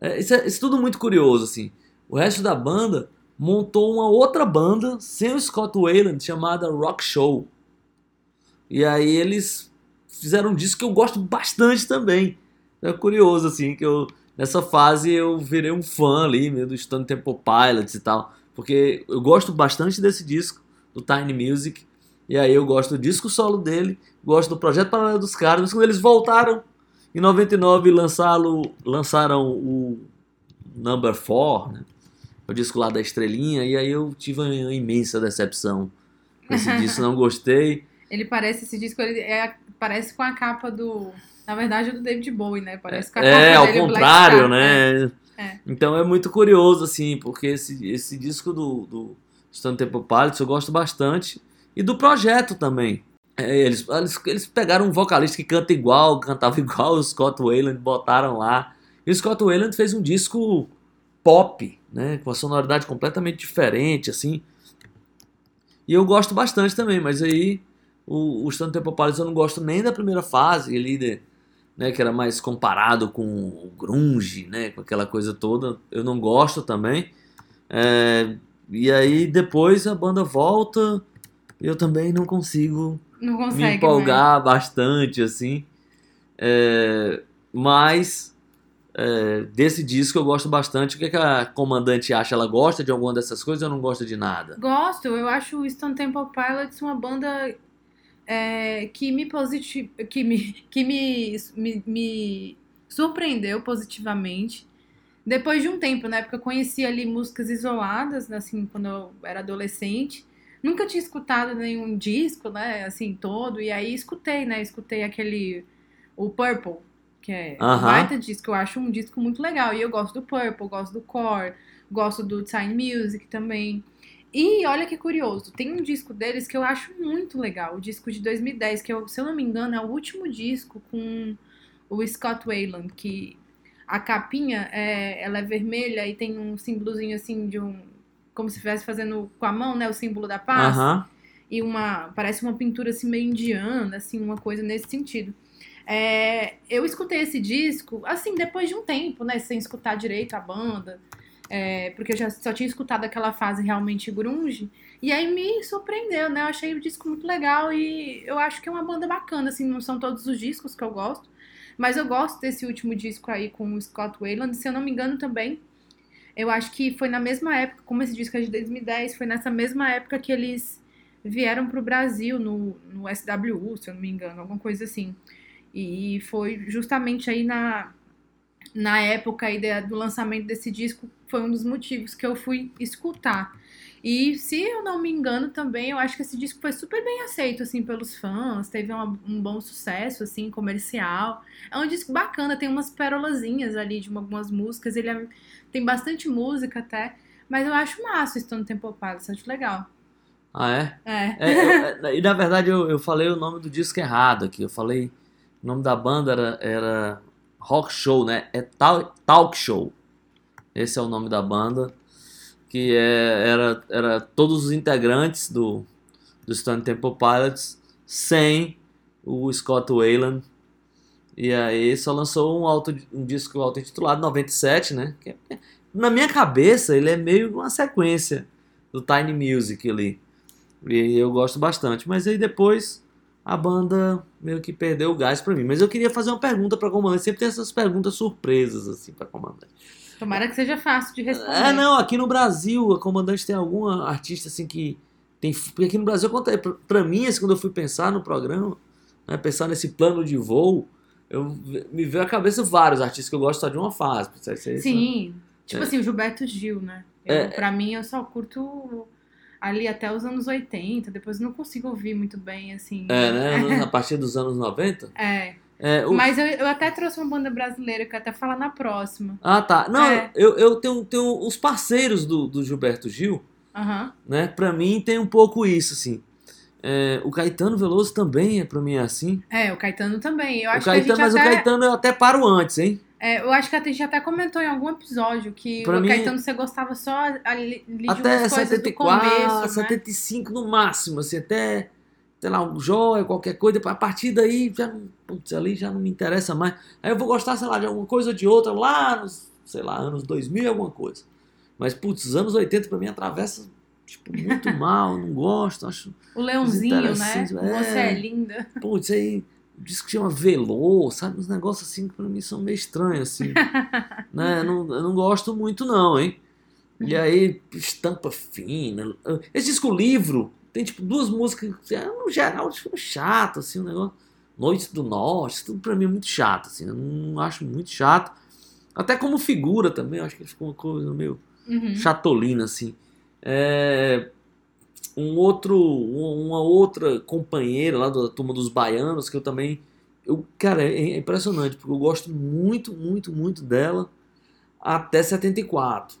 é, isso, é, isso é tudo muito curioso, assim. O resto da banda montou uma outra banda sem o Scott Wayland chamada Rock Show. E aí eles fizeram um disco que eu gosto bastante também. É curioso, assim, que eu. Nessa fase eu virei um fã ali, meio do Stone Temple Pilots e tal. Porque eu gosto bastante desse disco, do Tiny Music. E aí eu gosto do disco solo dele, gosto do projeto paralelo dos caras. Mas quando eles voltaram em 99 lançaram, lançaram o Number 4, né? o disco lá da estrelinha, e aí eu tive uma imensa decepção. com Esse disco não gostei. Ele parece, esse disco, ele é, parece com a capa do. Na verdade, é do David Bowie, né? Parece com a É, ao Black contrário, Star, né? É. Então é muito curioso, assim, porque esse, esse disco do, do Stone Temple Pilots eu gosto bastante. E do projeto também. É, eles, eles, eles pegaram um vocalista que canta igual, cantava igual o Scott Wayland, botaram lá. E o Scott Wayland fez um disco pop, né? Com uma sonoridade completamente diferente, assim. E eu gosto bastante também, mas aí o, o Stone Temple Pilots eu não gosto nem da primeira fase, de, né, que era mais comparado com o grunge, né, com aquela coisa toda, eu não gosto também. É, e aí depois a banda volta, eu também não consigo Não consegue. me né? empolgar bastante, assim. É, mas é, desse disco eu gosto bastante. O que, que a comandante acha? Ela gosta de alguma dessas coisas ou não gosta de nada? Gosto, eu acho o Stone Temple Pilots uma banda é, que me positi que me que me, me, me surpreendeu positivamente. Depois de um tempo, né? Porque eu conheci ali músicas isoladas, assim, quando eu era adolescente. Nunca tinha escutado nenhum disco, né? Assim, todo. E aí escutei, né? Escutei aquele. O Purple, que é um Aham. baita disco. Eu acho um disco muito legal. E eu gosto do Purple, gosto do Core, gosto do Tiny Music também. E olha que curioso, tem um disco deles que eu acho muito legal, o disco de 2010, que eu, se eu não me engano é o último disco com o Scott Wayland, que a capinha é, ela é vermelha e tem um símbolozinho assim de um, como se estivesse fazendo com a mão, né, o símbolo da paz, e uma, parece uma pintura assim meio indiana, assim, uma coisa nesse sentido. É, eu escutei esse disco, assim, depois de um tempo, né, sem escutar direito a banda, é, porque eu já só tinha escutado aquela fase realmente grunge, e aí me surpreendeu, né, eu achei o disco muito legal e eu acho que é uma banda bacana, assim, não são todos os discos que eu gosto, mas eu gosto desse último disco aí com o Scott Wayland, se eu não me engano também, eu acho que foi na mesma época, como esse disco é de 2010, foi nessa mesma época que eles vieram pro Brasil no, no SWU, se eu não me engano, alguma coisa assim. E foi justamente aí na, na época aí da- do lançamento desse disco, foi um dos motivos que eu fui escutar. E se eu não me engano também, eu acho que esse disco foi super bem aceito, assim, pelos fãs, teve uma- um bom sucesso, assim, comercial. É um disco bacana, tem umas perolazinhas ali de uma- algumas músicas, ele é- tem bastante música até, mas eu acho massa o Stone Temple Pilots, acho legal. Ah, é? É. É, eu- é, e na verdade eu, eu falei o nome do disco errado aqui. Eu falei. O nome da banda era, era Rock Show, né? É Tal- Talk Show. Esse é o nome da banda. Que é, era, era todos os integrantes do, do Stone Temple Pilots sem o Scott Wayland. E aí só lançou um, auto, um disco auto-intitulado 97, né? Que é- na minha cabeça ele é meio uma sequência do Tiny Music ali. E eu gosto bastante. Mas aí depois a banda meio que perdeu o gás pra mim. Mas eu queria fazer uma pergunta pra comandante. Sempre tem essas perguntas surpresas assim pra comandante. Tomara que seja fácil de responder. É, não, aqui no Brasil, a comandante tem alguma artista assim que tem. Porque aqui no Brasil, conta- pra- pra mim, assim, quando eu fui pensar no programa, né, pensar nesse plano de voo, eu me veio à cabeça vários artistas que eu gosto só de uma fase. Sim. Tipo É. assim, o Gilberto Gil, né? Eu, É. Pra mim, eu só curto ali até os anos 80, depois não consigo ouvir muito bem, assim. É, né? A partir dos anos 90. É. É, o- Mas eu, eu até trouxe uma banda brasileira que eu até falar na próxima. Ah, tá. Não, É. eu, eu tenho, tenho os parceiros do, do Gilberto Gil, Aham. né? Pra mim tem um pouco isso, assim. É, o Caetano Veloso também, é, pra mim, é assim. É, o Caetano também. Eu O acho Caetano, que a mas gente o até. Caetano eu até paro antes, hein? é, eu acho que a gente até comentou em algum episódio que Pra o mim- Caetano você gostava só ali, de até umas coisas do 74, começo, né? 75 no máximo, assim, até, sei lá, um joia, qualquer coisa, a partir daí, já, não- putz, ali já não me interessa mais. Aí eu vou gostar, sei lá, de alguma coisa ou de outra, lá nos, sei lá, anos 2000 e alguma coisa. Mas, putz, os anos 80 pra mim atravessa, tipo, muito mal, não gosto, acho, O Leãozinho, né? É. Você é linda. putz, aí, diz que chama velô, sabe, uns negócios assim que pra mim são meio estranhos, assim, né, eu não, eu não gosto muito não, hein. E aí, estampa fina. Esse disco livro tem tipo duas músicas que, é, no geral, tipo, chato, assim, o negócio. Noite do Norte, isso tudo pra mim é muito chato, assim, eu não acho muito chato. Até como figura também, acho que ficou uma coisa meio Uhum. chatolina, assim. É, um outro, um- uma outra companheira lá da turma dos baianos, que eu também. Eu, cara, é, é impressionante, porque eu gosto muito, muito, muito dela até 74.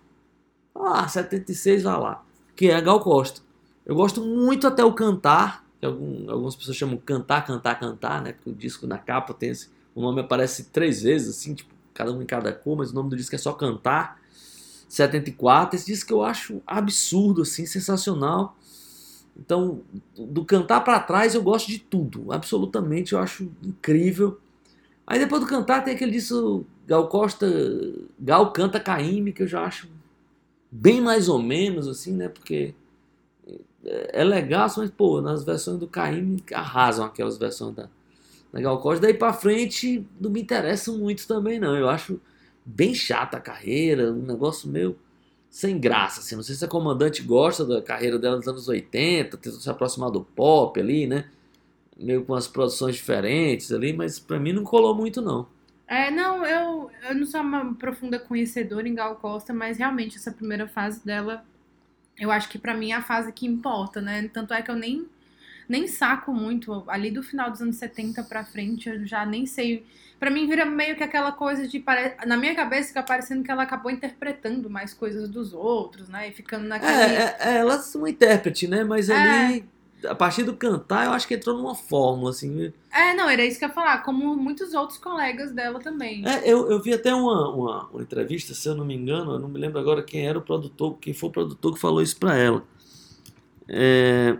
Ah, 76 vai lá. Que é a Gal Costa. Eu gosto muito até o cantar, que algum- algumas pessoas chamam cantar, cantar, cantar, né? Porque o disco na capa tem esse. O nome aparece três vezes, assim, tipo, cada um em cada cor, mas o nome do disco é só cantar. 74, esse disco eu acho absurdo, assim, sensacional. Então, do cantar pra trás eu gosto de tudo, absolutamente, eu acho incrível. Aí depois do cantar tem aquele disco Gal Costa, Gal canta Caíme, que eu já acho bem mais ou menos, assim, né? Porque é legal, mas, pô, nas versões do Caíme arrasam aquelas versões da, da Gal Costa. Daí pra frente não me interessa muito também, não. Eu acho bem chata a carreira, um negócio meio sem graça, assim. Não sei se a comandante gosta da carreira dela nos anos 80, tentou se aproximar do pop ali, né? Meio com as produções diferentes ali, mas pra mim não colou muito, não. É, não, eu, eu não sou uma profunda conhecedora em Gal Costa, mas realmente essa primeira fase dela, eu acho que pra mim é a fase que importa, né? Tanto é que eu nem, nem saco muito. Ali do final dos anos 70 pra frente, eu já nem sei. Pra mim vira meio que aquela coisa de. Na minha cabeça fica parecendo que ela acabou interpretando mais coisas dos outros, né? E ficando naquele. É, é, é, ela é uma intérprete, né? Mas É. ali, a partir do cantar, eu acho que entrou numa fórmula, assim. É, não, era isso que eu ia falar, como muitos outros colegas dela também. É, eu, eu vi até uma, uma, uma entrevista, se eu não me engano, eu não me lembro agora quem era o produtor, quem foi o produtor que falou isso pra ela. É,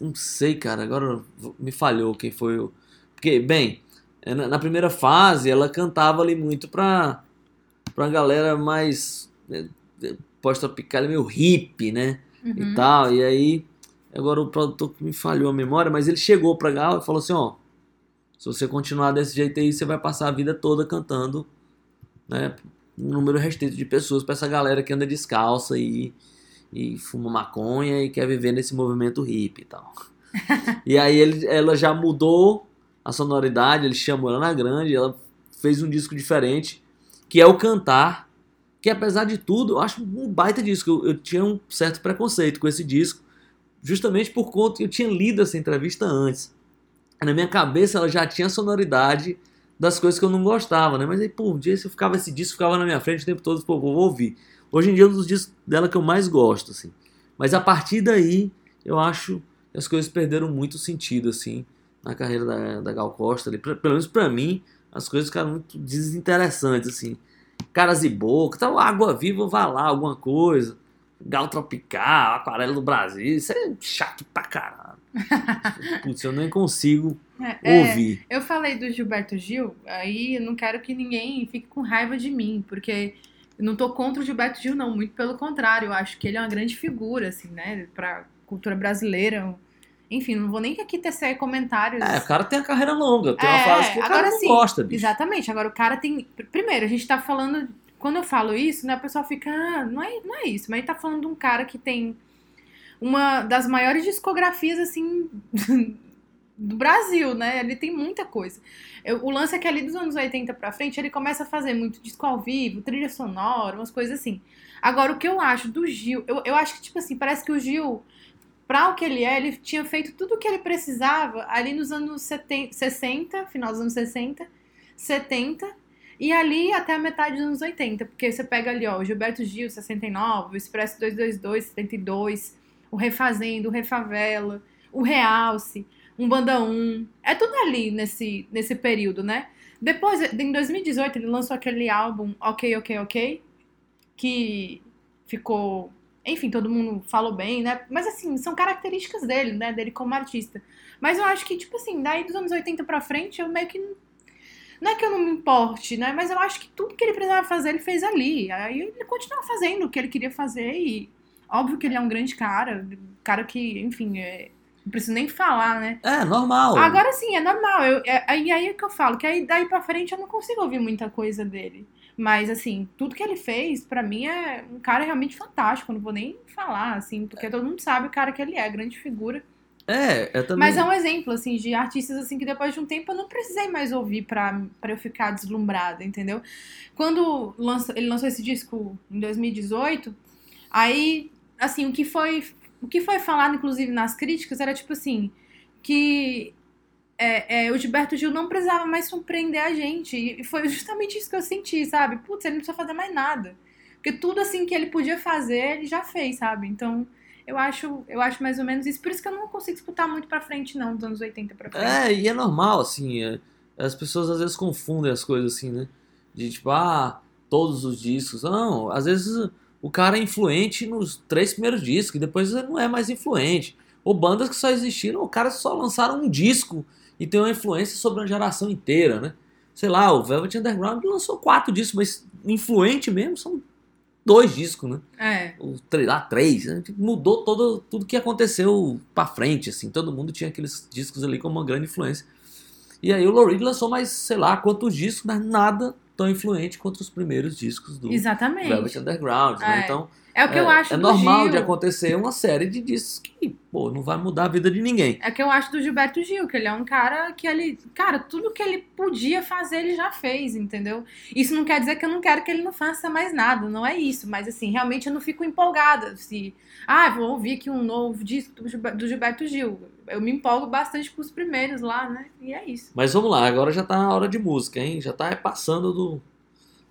não sei, cara, agora me falhou quem foi o. Porque, bem, é, na, primeira fase ela cantava ali muito pra, pra galera mais é, é, pós-tropical, meio hippie, né? Uhum. e tal. E aí, agora o produtor me falhou a memória, mas ele chegou pra Gal e falou assim: ó, se você continuar desse jeito aí, você vai passar a vida toda cantando, né? Um número restrito de pessoas pra essa galera que anda descalça e, e fuma maconha e quer viver nesse movimento hippie e tal. e aí ele, ela já mudou a sonoridade, ele chamou ela na grande, ela fez um disco diferente, que é o Cantar, que apesar de tudo, eu acho um baita disco. Eu, eu tinha um certo preconceito com esse disco, justamente por conta que eu tinha lido essa entrevista antes. Na minha cabeça ela já tinha sonoridade das coisas que eu não gostava, né? Mas aí, pô, um dia eu ficava esse disco, ficava na minha frente o tempo todo, pô, vou ouvir. Hoje em dia é um dos discos dela que eu mais gosto, assim. Mas a partir daí, eu acho que as coisas perderam muito sentido, assim, na carreira da, da Gal Costa. Ali. Pelo menos pra mim, as coisas ficaram muito desinteressantes, assim. Caras e boca, tal, água viva, vá lá, alguma coisa. Gal Tropical, Aquarela do Brasil, isso é chato pra caralho. Putz, eu nem consigo É, ouvir. Eu falei do Gilberto Gil, aí eu não quero que ninguém fique com raiva de mim, porque eu não tô contra o Gilberto Gil, não, muito pelo contrário, eu acho que ele é uma grande figura, assim, né, pra cultura brasileira. Enfim, não vou nem aqui tecer comentários. É, o cara tem a carreira longa, tem uma É, fase que o cara agora não sim, gosta, bicho. Exatamente, agora o cara tem. pr- Primeiro, a gente tá falando. Quando eu falo isso, né, o pessoal fica, ah, não é, não é isso, mas a gente tá falando de um cara que tem uma das maiores discografias, assim, do Brasil, né? Ele tem muita coisa. Eu- o lance é que ali dos anos 80 pra frente, ele começa a fazer muito disco ao vivo, trilha sonora, umas coisas assim. Agora, o que eu acho do Gil, eu, eu acho que, tipo assim, parece que o Gil, pra o que ele é, ele tinha feito tudo o que ele precisava ali nos anos 70, 60, final dos anos 60, 70, e ali até a metade dos anos 80, porque você pega ali, ó, o Gilberto Gil, 69, o Expresso 222, 72, o Refazendo, o Refavela, o Realce, um Banda 1, é tudo ali nesse, nesse período, né? Depois, em 2018, ele lançou aquele álbum Ok, Ok, Ok, que ficou. Enfim, todo mundo falou bem, né? Mas assim, são características dele, né? Dele como artista. Mas eu acho que, tipo assim, daí dos anos 80 pra frente, eu meio que. Não é que eu não me importe, né? Mas eu acho que tudo que ele precisava fazer, ele fez ali. Aí ele continua fazendo o que ele queria fazer e. Óbvio que ele é um grande cara, cara que, enfim, é, não preciso nem falar, né? É, normal. Agora sim, é normal. Eu, é, aí, aí é que eu falo, que aí daí pra frente eu não consigo ouvir muita coisa dele. Mas, assim, tudo que ele fez, pra mim, é um cara realmente fantástico. Eu não vou nem falar, assim, porque todo mundo sabe o cara que ele é, grande figura. É, é também. Mas é um exemplo, assim, de artistas, assim, que depois de um tempo eu não precisei mais ouvir pra, pra eu ficar deslumbrada, entendeu? Quando lançou- ele lançou esse disco em 2018, aí, assim, o que foi, o que foi falado, inclusive, nas críticas, era tipo assim, que é, é, o Gilberto Gil não precisava mais surpreender a gente. E foi justamente isso que eu senti, sabe? Putz, ele não precisa fazer mais nada. Porque tudo, assim, que ele podia fazer, ele já fez, sabe? Então... Eu acho, eu acho mais ou menos isso. Por isso que eu não consigo escutar muito pra frente, não, dos anos 80 pra frente. É, e é normal, assim. é- as pessoas às vezes confundem as coisas assim, né? De tipo, ah, todos os discos. Não, às vezes o cara é influente nos três primeiros discos, e depois ele não é mais influente. Ou bandas que só existiram, o cara só lançaram um disco e tem uma influência sobre uma geração inteira, né? Sei lá, o Velvet Underground lançou quatro discos, mas influente mesmo são dois discos, né? É. o lá três, né? mudou todo, tudo que aconteceu pra frente, assim, todo mundo tinha aqueles discos ali como uma grande influência. E aí o Lou lançou mais, sei lá, quantos discos, mas nada tão influente quanto os primeiros discos do Exatamente. Velvet Underground, né? É. Então, É o que eu é, acho é do normal Gil. de acontecer uma série de discos que, pô, não vai mudar a vida de ninguém. É o que eu acho do Gilberto Gil, que ele é um cara que ele. Cara, tudo que ele podia fazer, ele já fez, entendeu? Isso não quer dizer que eu não quero que ele não faça mais nada, não é isso. Mas assim, realmente eu não fico empolgada. Se. Ah, vou ouvir aqui um novo disco do Gilberto Gil. Eu me empolgo bastante com os primeiros lá, né? E é isso. Mas vamos lá, agora já tá na hora de música, hein? Já tá passando do,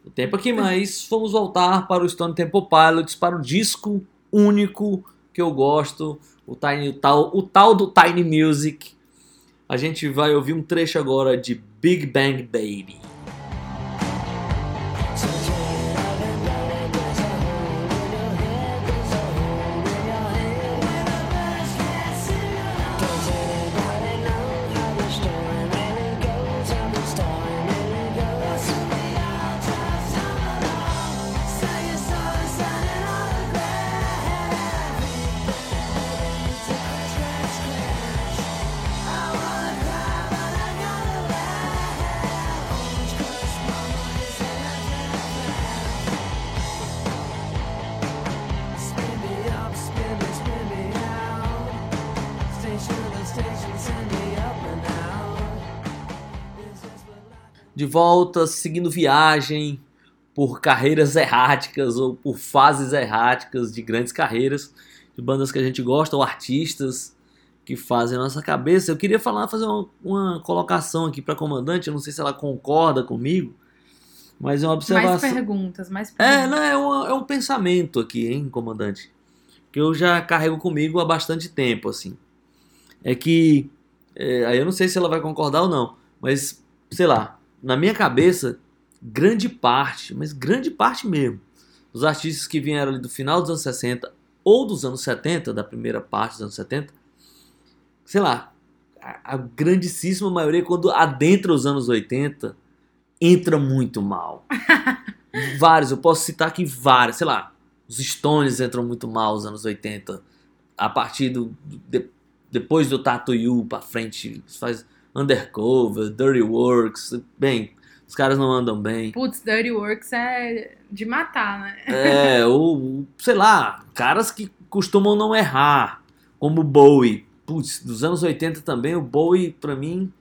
do tempo aqui, mas vamos voltar para o Stone Temple Pilots, para o disco único que eu gosto, o, Tiny, o, tal, o tal do Tiny Music. A gente vai ouvir um trecho agora de Big Bang Baby. Volta, seguindo viagem por carreiras erráticas ou por fases erráticas de grandes carreiras, de bandas que a gente gosta ou artistas que fazem a nossa cabeça. Eu queria falar, fazer uma, uma colocação aqui para a comandante, eu não sei se ela concorda comigo, mas é uma Mais observação. perguntas, mais É, perguntas. não, é, uma- é um pensamento aqui, hein, comandante? Que eu já carrego comigo há bastante tempo, assim. É que. é, aí eu não sei se ela vai concordar ou não, mas, sei lá, na minha cabeça, grande parte, mas grande parte mesmo, os artistas que vieram ali do final dos anos 60 ou dos anos 70, da primeira parte dos anos 70, sei lá, a, a grandíssima maioria, quando adentra os anos 80, entra muito mal. vários, eu posso citar aqui vários, sei lá, os Stones entram muito mal nos anos 80, a partir do. de- depois do Tattoo You pra frente, faz Undercover, Dirty Works, bem, os caras não andam bem. Putz, Dirty Works é de matar, né? É, ou, sei lá, caras que costumam não errar, como o Bowie. Putz, dos anos 80 também, o Bowie, pra mim,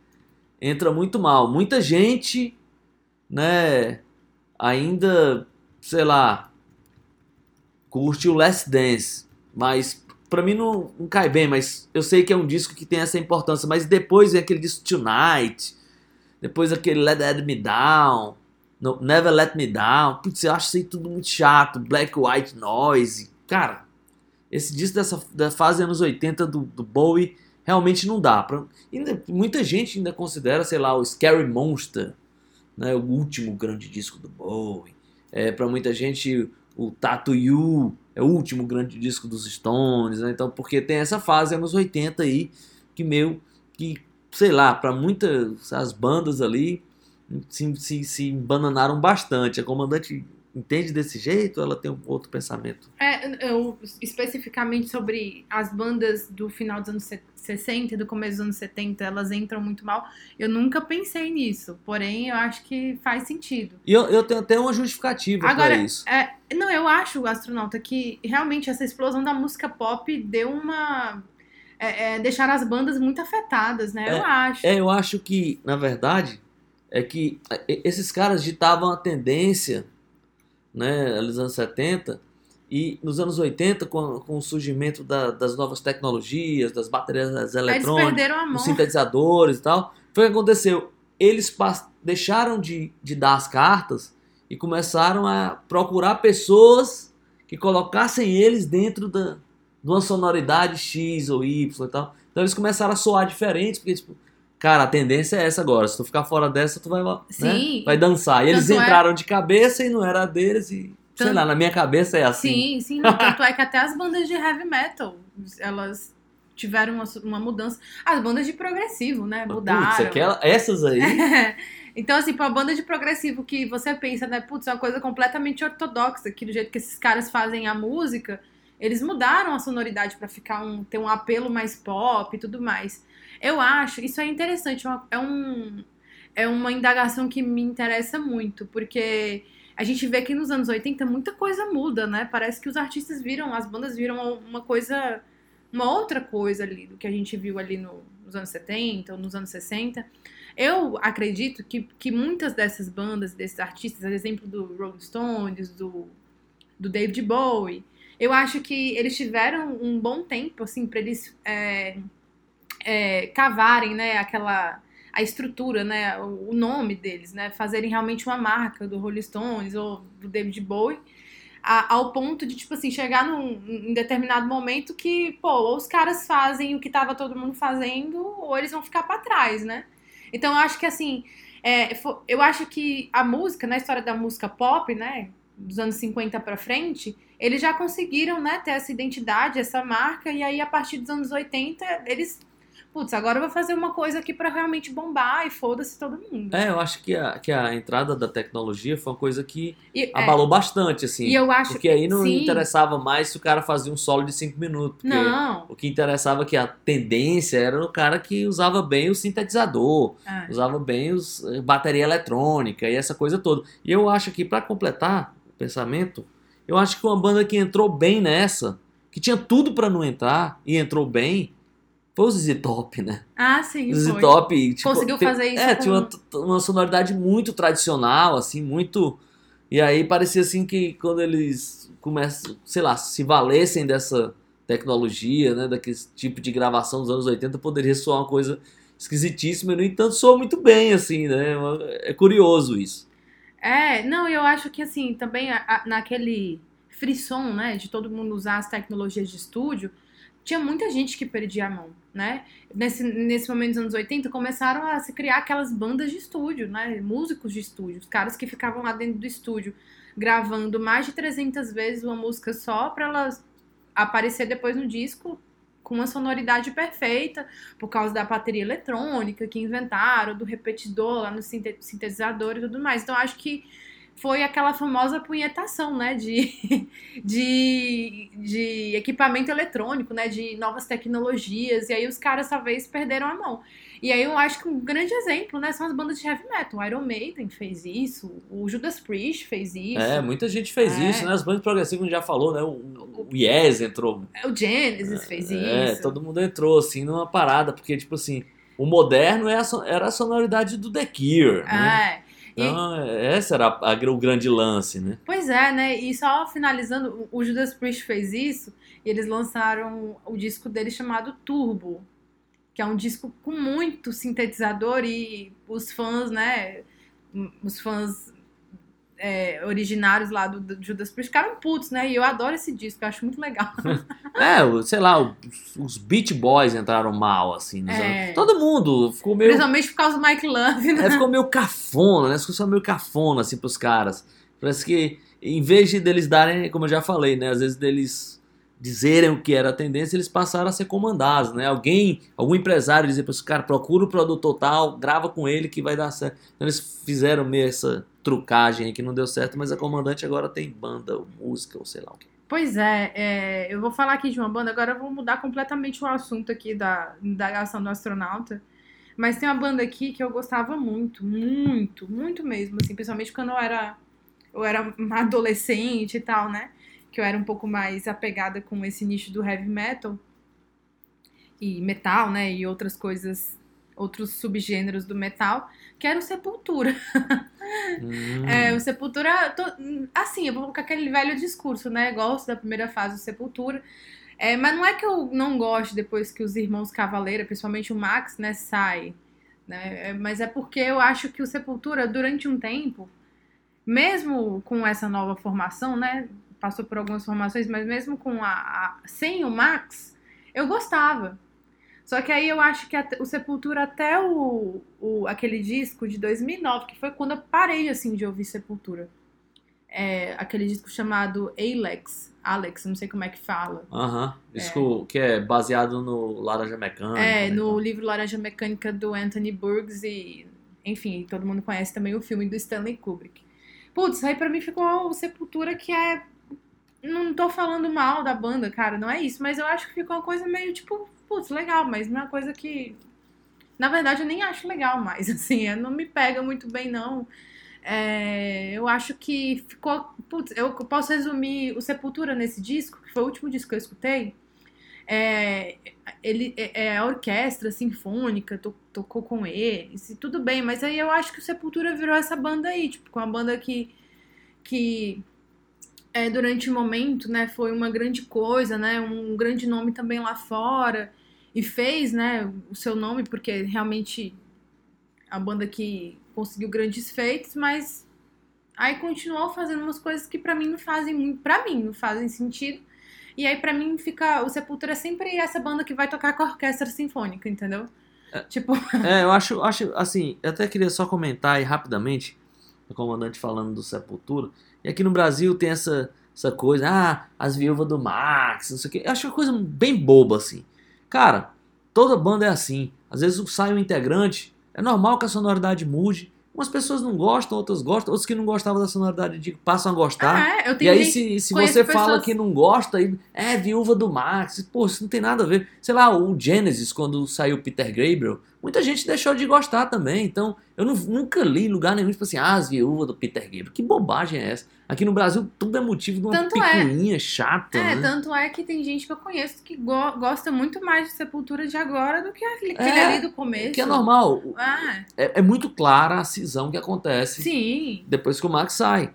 entra muito mal. Muita gente, né, ainda, sei lá, curte o Last Dance, mas pra mim não, não cai bem, mas eu sei que é um disco que tem essa importância, mas depois vem aquele disco Tonight, depois aquele Let Let Me Down, no- Never Let Me Down. Putz, eu acho isso aí tudo muito chato. Black White Noise. Cara, esse disco dessa da fase anos 80 do, do Bowie realmente não dá. Pra, ainda, muita gente ainda considera, sei lá, o Scary Monster, né, o último grande disco do Bowie. É, para muita gente, o Tattoo You é o último grande disco dos Stones. Né, então, porque tem essa fase anos 80 aí que meio que, sei lá, para muitas as bandas ali se, se, se embananaram bastante. A comandante entende desse jeito ou ela tem um outro pensamento? É, eu, especificamente sobre as bandas do final dos anos se- 60 e do começo dos anos 70, elas entram muito mal. Eu nunca pensei nisso, porém eu acho que faz sentido. E eu, eu tenho até uma justificativa para isso. É, não, eu acho, astronauta, que realmente essa explosão da música pop deu uma. É, é, deixaram as bandas muito afetadas, né? Eu acho. É, eu acho que, na verdade, é que é, esses caras ditavam a tendência, né, nos anos 70, e nos anos 80, com, com o surgimento da- das novas tecnologias, das baterias eletrônicas, perderam a mão. os sintetizadores e tal, foi o que aconteceu. Eles deixaram de, de dar as cartas e começaram a procurar pessoas que colocassem eles dentro da, de uma sonoridade X ou Y e tal. Então eles começaram a soar diferentes, porque, tipo, cara, a tendência é essa agora. Se tu ficar fora dessa, tu vai, né, Sim. vai dançar. E eles Tanto é- entraram de cabeça e não era deles e. Sei Tanto- lá, na minha cabeça é assim. Sim, sim. não, Tanto é que até as bandas de heavy metal, elas tiveram uma, uma mudança. As bandas de progressivo, né? Mudaram. Putz, aquela, essas aí. então, assim, pra banda de progressivo que você pensa, né, putz, é uma coisa completamente ortodoxa, que do jeito que esses caras fazem a música, eles mudaram a sonoridade pra ficar um, ter um apelo mais pop e tudo mais. Eu acho, isso é interessante, é uma- é um é uma indagação que me interessa muito, porque a gente vê que nos anos 80 muita coisa muda, né? Parece que os artistas viram, as bandas viram uma coisa, uma outra coisa ali do que a gente viu ali no- nos anos 70 ou nos anos 60. Eu acredito que, que muitas dessas bandas, desses artistas, a exemplo do Rolling Stones, do, do David Bowie, eu acho que eles tiveram um bom tempo, assim, para eles é, é, cavarem, né, aquela a estrutura, né, o, nome deles, né, fazerem realmente uma marca do Rolling Stones ou do David Bowie, a- ao ponto de, tipo assim, chegar num, determinado momento que, pô, ou os caras fazem o que tava todo mundo fazendo, ou eles vão ficar pra trás, né? Então eu acho que assim, é, eu acho que a música, na história da música pop, né, dos anos 50 pra frente, eles já conseguiram, né, ter essa identidade, essa marca, e aí a partir dos anos 80, eles, putz, agora eu vou fazer uma coisa aqui pra realmente bombar e foda-se todo mundo. É, eu acho que a, que a entrada da tecnologia foi uma coisa que E, é, abalou bastante, assim. e eu acho Porque aí não sim. interessava mais se o cara fazia um solo de 5 minutos. Porque Não. o que interessava é que a tendência era o cara que usava bem o sintetizador, É. usava bem os eh, bateria eletrônica e essa coisa toda. E eu acho que pra completar o pensamento, eu acho que uma banda que entrou bem nessa, que tinha tudo pra não entrar e entrou bem, foi o ZZ Top, né? Ah, sim, O ZZ foi. Top tipo, Conseguiu fazer isso É, com- tinha uma, uma sonoridade muito tradicional, assim, muito. E aí parecia assim que quando eles começam, sei lá, se valessem dessa tecnologia, né, daquele tipo de gravação dos anos 80, poderia soar uma coisa esquisitíssima, e no entanto soa muito bem, assim, né? É curioso isso. É, não, eu acho que assim, também a- a- naquele frisson, né, de todo mundo usar as tecnologias de estúdio, tinha muita gente que perdia a mão, né? Nesse, nesse momento dos anos 80, começaram a se criar aquelas bandas de estúdio, né? Músicos de estúdio, os caras que ficavam lá dentro do estúdio gravando mais de 300 vezes uma música só para ela aparecer depois no disco com uma sonoridade perfeita, por causa da bateria eletrônica que inventaram, do repetidor lá no sinte- sintetizador e tudo mais. Então acho que foi aquela famosa punhetação, né, de, de, de equipamento eletrônico, né, de novas tecnologias, e aí os caras talvez perderam a mão. E aí eu acho que um grande exemplo, né, são as bandas de heavy metal. O Iron Maiden fez isso, o Judas Priest fez isso, É, muita gente fez É. isso, né? As bandas progressivas, a gente já falou, né? O, o Yes entrou. o Genesis fez É, isso. todo mundo entrou, assim, numa parada, porque, tipo assim, o moderno é era a sonoridade do The Cure, né? É. E- Então, esse era a- o grande lance, né? Pois é, né? E só finalizando, o o Judas Priest fez isso e eles lançaram o disco dele chamado Turbo, que é um disco com muito sintetizador e os fãs, né? Os fãs é, originários lá do, do Judas Priest ficaram putos, né? E eu adoro esse disco, eu acho muito legal. É, sei lá, os, os Beach Boys entraram mal, assim. nos É. Todo mundo ficou meio. Principalmente por causa do Mike Love, né? É, ficou meio cafona, né? Ficou meio cafona, assim, pros caras. Parece que, em vez de deles darem, como eu já falei, né? Às vezes deles dizerem o que era a tendência, eles passaram a ser comandados, né? Alguém, algum empresário dizia para esse cara, procura o produtor tal, grava com ele que vai dar certo. Então eles fizeram meio essa trucagem aí que não deu certo, mas a comandante agora tem banda, ou música, ou sei lá o que. Pois é, é, eu vou falar aqui de uma banda, agora eu vou mudar completamente o assunto aqui da indagação do astronauta. Mas tem uma banda aqui que eu gostava muito, muito, muito mesmo, assim, principalmente quando eu era, eu era uma adolescente e tal, né? Que eu era um pouco mais apegada com esse nicho do heavy metal e metal, né? E outras coisas, outros subgêneros do metal, que era o Sepultura. Hum. É, o Sepultura. to- Assim, eu vou com aquele velho discurso, né? Gosto da primeira fase do Sepultura. É, mas não é que eu não goste depois que os irmãos Cavaleira, principalmente o Max, né, sai. Né? É, Mas é porque eu acho que o Sepultura, durante um tempo, mesmo com essa nova formação, né? Passou por algumas formações, mas mesmo com a, a- sem o Max, eu gostava. Só que aí eu acho que até- o Sepultura até o, o aquele disco de 2009, que foi quando eu parei assim de ouvir Sepultura. É, aquele disco chamado Alex, Alex, não sei como é que fala. Aham. Disco que é baseado no Laranja Mecânica. É, né, no então. livro Laranja Mecânica do Anthony Burgess e, enfim, todo mundo conhece também o filme do Stanley Kubrick. Putz, aí pra mim ficou o Sepultura que é. Não tô falando mal da banda, cara, não é isso, mas eu acho que ficou uma coisa meio tipo, putz, legal, mas não é uma coisa que. Na verdade, eu nem acho legal mais, assim, não me pega muito bem, não. É, eu acho que ficou. Putz, eu posso resumir o Sepultura nesse disco, que foi o último disco que eu escutei. É, ele é é a orquestra sinfônica to- tocou com eles tudo bem, mas aí eu acho que o Sepultura virou essa banda aí, tipo, com a banda que que é, durante o momento, né, foi uma grande coisa, né, um grande nome também lá fora e fez, né, o seu nome porque realmente a banda que conseguiu grandes feitos, mas aí continuou fazendo umas coisas que pra mim não fazem muito, para mim não fazem sentido. E aí, pra mim, fica. O Sepultura é sempre essa banda que vai tocar com a orquestra sinfônica, entendeu? Tipo, É, eu acho, acho assim, eu até queria só comentar aí rapidamente, o comandante falando do Sepultura, e aqui no Brasil tem essa, essa coisa, ah, as viúvas do Max, não sei o quê. Eu acho uma coisa bem boba, assim. Cara, toda banda é assim. Às vezes sai um integrante, é normal que a sonoridade mude. Umas pessoas não gostam, outras gostam, outros que não gostavam da sonoridade de passam a gostar. ah, é, eu E tenho aí, gente- se, se você fala pessoas- que não gosta, aí, é viúva do Max, pô, isso não tem nada a ver. Sei lá, o Genesis, quando saiu Peter Gabriel, muita gente deixou de gostar também. Então, eu nu- nunca li em lugar nenhum, tipo assim, ah, as viúvas do Peter Gabriel. Que bobagem é essa? Aqui no Brasil, tudo é motivo de uma Tanto é. picuinha chata, É, né? tanto é que tem gente que eu conheço que go- gosta muito mais de Sepultura de agora do que aquele, aquele É, ali do começo. Que é normal. Ah, É, é muito clara a cisão que acontece sim. depois que o Max sai.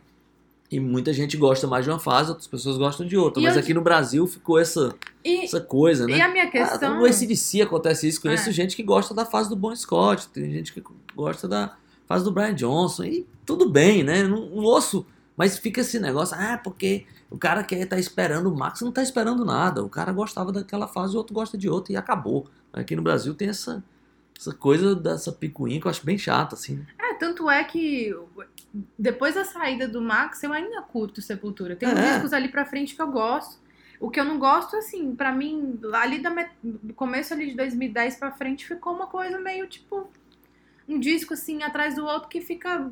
E muita gente gosta mais de uma fase, outras pessoas gostam de outra. E Mas eu- aqui no Brasil ficou essa, E, essa coisa, né? e a minha Ah, questão. no ACDC acontece isso. Conheço É. gente que gosta da fase do Bon Scott, tem gente que gosta da fase do Brian Johnson. E tudo bem, né? Não, não ouço Mas fica esse negócio, ah, porque o cara quer tá esperando o Max, não tá esperando nada. O cara gostava daquela fase, o outro gosta de outra e acabou. Aqui no Brasil tem essa, essa coisa dessa picuinha que eu acho bem chata, assim. É, tanto é que depois da saída do Max, eu ainda curto Sepultura. Tem uns É. discos ali pra frente que eu gosto. O que eu não gosto, assim, pra mim, ali da met- do começo ali de 2010 pra frente, ficou uma coisa meio tipo. Um disco assim atrás do outro que fica.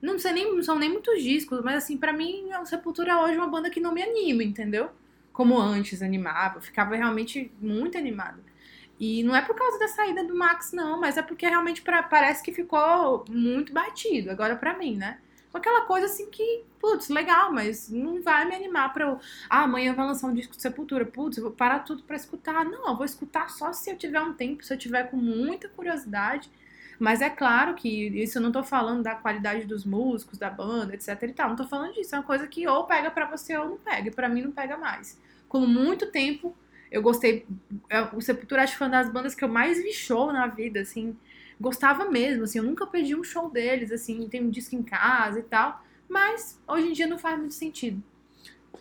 Não sei nem, não são nem muitos discos, mas assim, pra mim, o Sepultura hoje é uma banda que não me anima, entendeu? Como antes animava, ficava realmente muito animada. E não é por causa da saída do Max, não, mas é porque realmente pra- parece que ficou muito batido, agora pra mim, né? Aquela coisa assim que, putz, legal, mas não vai me animar pra eu. Ah, amanhã vai lançar um disco de Sepultura, putz, eu vou parar tudo pra escutar. Não, eu vou escutar só se eu tiver um tempo, se eu tiver com muita curiosidade. Mas é claro que isso eu não tô falando da qualidade dos músicos, da banda, etc e tal. Não tô falando disso. É uma coisa que ou pega pra você ou não pega. E pra mim não pega mais. Com muito tempo, eu gostei. é, O Sepultura acho que foi uma das bandas que eu mais vi show na vida, assim. Gostava mesmo, assim. Eu nunca perdi um show deles, assim. Tem um disco em casa e tal. Mas hoje em dia não faz muito sentido.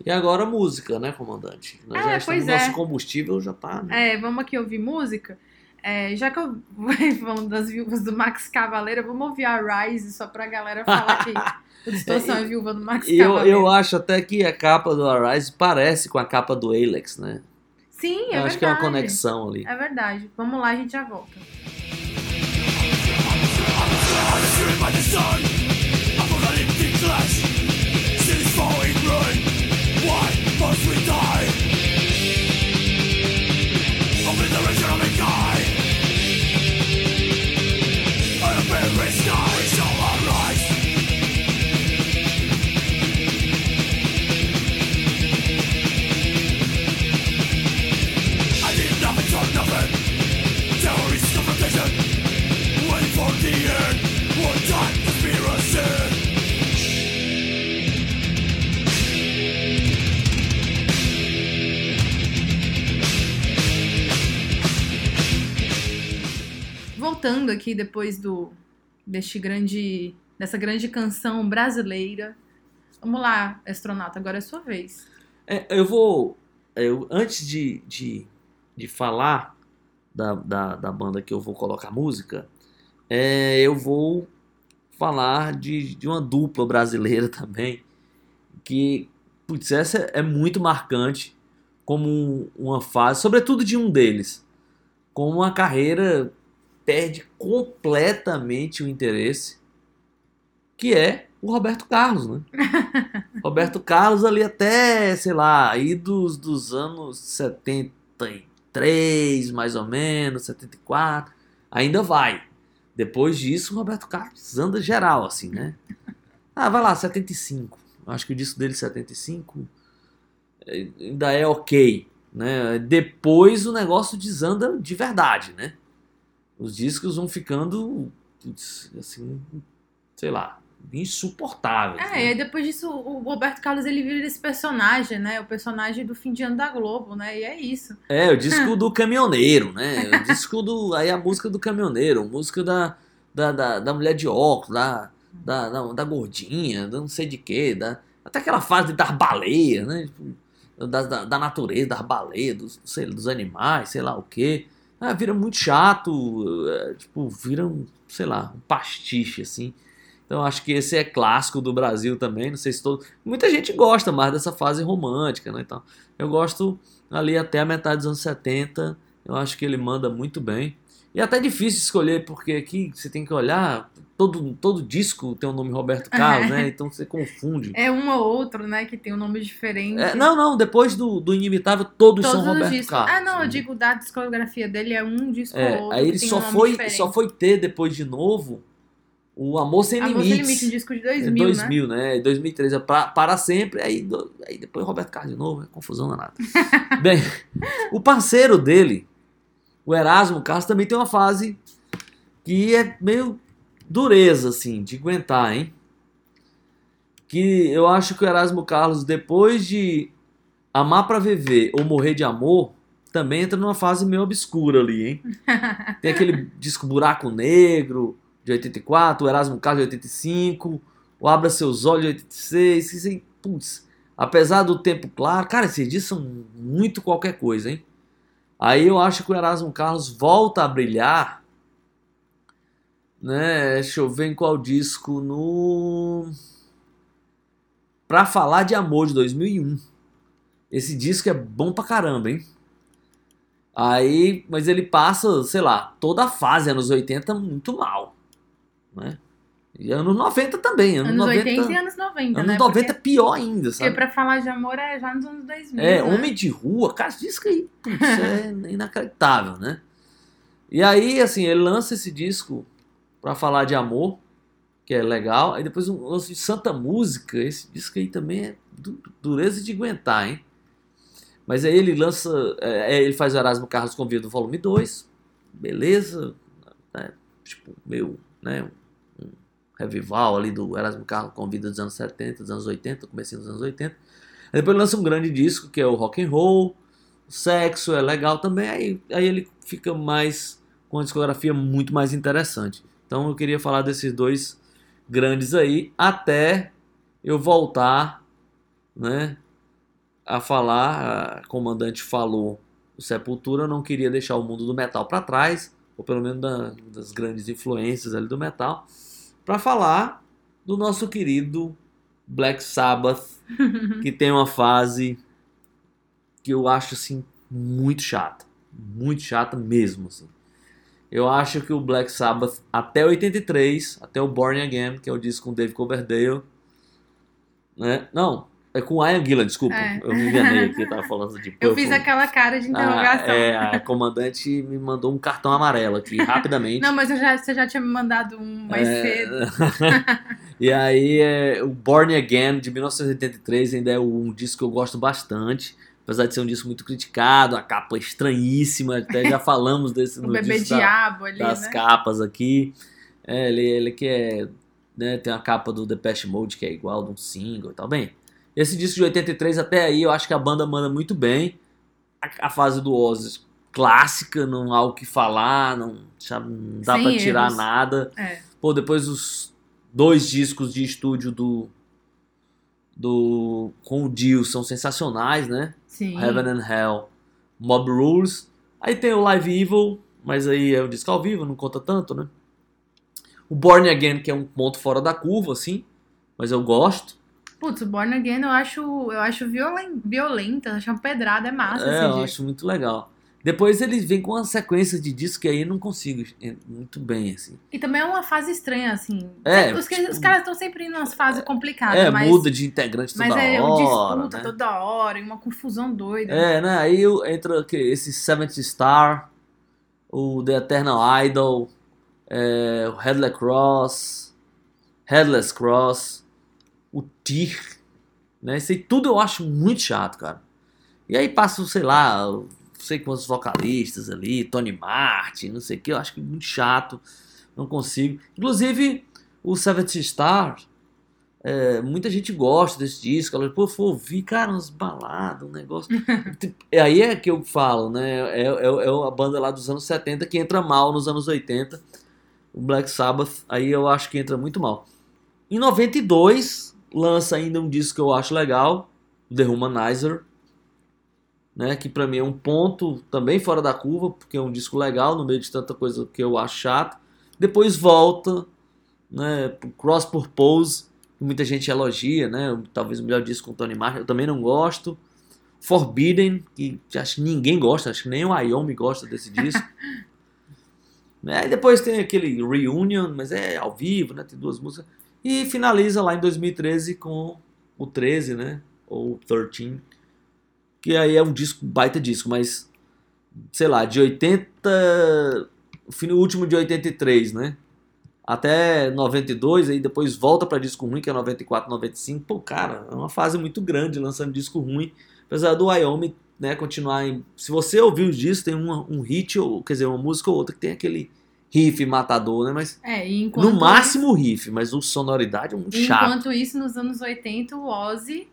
E agora música, né, comandante? Nós É, já estamos, é. nosso combustível já tá. né? É, vamos aqui ouvir música. É, já que eu falando das viúvas do Max Cavaleira, vamos ouvir a Rise só pra galera falar que o Distorção é viúva do Max Eu, Cavaleira. eu acho até que a capa do Arise parece com a capa do Alex, né? Sim, é eu verdade. acho que é uma conexão ali. É verdade. Vamos lá, a gente já volta. Voltando aqui depois do deste grande dessa grande canção brasileira. Vamos lá, astronauta, agora é sua vez. É, eu vou. Eu, antes de, de, de falar da, da, da banda que eu vou colocar música, é, eu vou falar de, de uma dupla brasileira também. Que, putz, essa é muito marcante como um- uma fase, sobretudo de um deles, como uma carreira perde completamente o interesse, que é o Roberto Carlos, né? Roberto Carlos ali até, sei lá, aí dos, dos anos 73, mais ou menos, 74, ainda vai. Depois disso, o Roberto Carlos anda geral, assim, né? Ah, vai lá, 75. Acho que o disco dele, 75, eh, ainda é ok, né? Depois o negócio desanda de verdade, né? Os discos vão ficando, assim, sei lá, insuportáveis. É, né? e depois disso o Roberto Carlos ele vira esse personagem, né? O personagem do fim de ano da Globo, né? E é isso. É, o disco do caminhoneiro, né? O disco do. Aí a música do caminhoneiro, música da, da, da, da mulher de óculos, da, da, da, da gordinha, da não sei de quê, da, até aquela fase das baleias, né? Tipo, da, da, da natureza, das baleias, dos, sei, dos animais, sei lá o quê. Ah, vira muito chato, é, tipo, vira um, sei lá, um pastiche, assim. Então acho que esse é clássico do Brasil também, não sei se todo... Muita gente gosta mais dessa fase romântica, né? Então, eu gosto ali até a metade dos anos 70. Eu acho que ele manda muito bem. E é até difícil escolher, porque aqui você tem que olhar, todo, todo disco tem o nome Roberto Carlos, né? Então você confunde. É um ou outro, né? Que tem um nome diferente. É, não, não, depois do, do Inimitável, todos, Todos são Roberto discos. Carlos. Ah, não, eu né? digo da discografia dele é um disco É, ou outro. aí ele só um foi, diferente. só foi ter depois de novo o Amor Sem Amor Sem Limites. Limite, um disco de É 2000, 2000, né? 2003, é pra, para sempre, aí, do- aí depois Roberto Carlos de novo, é confusão danada. Bem, o parceiro dele, o Erasmo Carlos, também tem uma fase que é meio dureza, assim, de aguentar, hein? Que eu acho que o Erasmo Carlos, depois de Amar pra Viver ou Morrer de Amor, também entra numa fase meio obscura ali, hein? Tem aquele disco Buraco Negro, de 84, o Erasmo Carlos de 85, o Abra Seus Olhos, 86, isso aí, putz, apesar do tempo claro, cara, esses discos são muito qualquer coisa, hein? Aí eu acho que o Erasmo Carlos volta a brilhar, né? Deixa eu ver em qual disco, no... Pra Falar de Amor, de 2001. Esse disco é bom pra caramba, hein? Aí, mas ele passa, sei lá, toda a fase, anos 80, muito mal, né? E anos 90 também, anos, Anos 90... 80 e anos 90, Anos né? 90 Porque, pior ainda, porque sabe? pra falar de amor é já nos anos 2000. É, né? Homem de Rua, cara, esse disco aí, putz, é inacreditável, né? E aí, assim, ele lança esse disco pra falar de amor, que é legal. Aí depois um lance de Santa Música, esse disco aí também é du- dureza de aguentar, hein? Mas aí ele lança, é, é, ele faz o Erasmo Carlos Convida do volume 2, beleza, né? tipo, meio, né, um revival ali do Erasmo Carlos Convida dos anos 70, dos anos 80, comecinho dos anos 80. Aí depois ele lança um grande disco que é o Rock and Roll, Sexo é legal também, aí, aí ele fica mais com uma discografia muito mais interessante. Então eu queria falar desses dois grandes aí, até eu voltar, né, a falar, a comandante falou, o Sepultura não queria deixar o mundo do metal para trás, ou pelo menos da- das grandes influências ali do metal, para falar do nosso querido Black Sabbath, que tem uma fase que eu acho assim muito chata, muito chata mesmo assim. Eu acho que o Black Sabbath até 83, até o Born Again, que é o disco com Dave Coverdale, né? Não, é com Ian Gillan, desculpa. É. Eu me enganei aqui, eu tava falando de Eu Purple. fiz aquela cara de interrogação. Ah, é, a comandante me mandou um cartão amarelo aqui, rapidamente. Não, mas eu já, você já tinha me mandado um mais É, cedo. e aí, é, o Born Again, de 1983, ainda é um disco que eu gosto bastante. Apesar de ser um disco muito criticado, a capa estranhíssima, até já falamos desse O no bebê disco da- diabo ali, das né? capas aqui. É, ele, ele que é. Né, tem a capa do Depeche Mode que é igual de um single e tal. Bem, esse disco de 83 até aí eu acho que a banda manda muito bem. A, a fase do Ozzy clássica, não há o que falar, não, sabe, não dá pra tirar erros. nada. É. Pô, depois os dois discos de estúdio do. do com o Dio são sensacionais, né? Sim. Heaven and Hell, Mob Rules. Aí tem o Live Evil, mas aí é o disco ao vivo, não conta tanto, né? O Born Again, que é um ponto fora da curva, assim, mas eu gosto. Putz, o Born Again eu acho, eu acho violen, violenta, eu acho uma pedrada, é massa é, esse eu disco. acho muito legal. Depois eles vêm com uma sequência de discos que aí eu não consigo é, muito bem, assim. E também é uma fase estranha, assim. É, os, tipo- os caras estão sempre em umas fases complicadas, é, mas, muda de integrante toda mas é hora, disputa né? toda hora, e uma confusão doida. É, né? Aí entra que- esse Seventh Star, o The Eternal Idol, é, o Headless Cross, Headless Cross, o Tyr, né? Isso aí tudo eu acho muito chato, cara. E aí passa, sei lá, sei quantos vocalistas ali, Tony Martin, não sei o que, eu acho que muito chato, não consigo. Inclusive, o Seventh Star, é, muita gente gosta desse disco, ela, pô, foi ouvir, cara, umas baladas, um negócio. E aí é que eu falo, né? É, é, é a banda lá dos anos 70 que entra mal nos anos 80. O Black Sabbath, aí eu acho que entra muito mal. Em 92, lança ainda um disco que eu acho legal, The Humanizer, né? Que pra mim é um ponto também fora da curva, porque é um disco legal no meio de tanta coisa que eu acho chato. Depois volta, né? Cross Purpose, que muita gente elogia, né? Talvez o melhor disco com Tony Martin, eu também não gosto. Forbidden, que acho que ninguém gosta, acho que nem o Wyoming gosta desse disco. né? E depois tem aquele Reunion, mas é ao vivo, né? Tem duas músicas. E finaliza lá em 2013 com o 13, né? Ou 13. Que aí é um disco, baita disco, mas sei lá, de 80. O último de 83, né? Até 92, aí depois volta pra disco ruim, que é 94, 95. Pô, cara, é uma fase muito grande lançando disco ruim. Apesar do Wyoming, né, continuar em. Se você ouvir os discos, tem uma- um hit, ou quer dizer, uma música ou outra que tem aquele riff matador, né? Mas É, no máximo o riff, mas o sonoridade é isso, chato. enquanto isso, nos anos 80, o Ozzy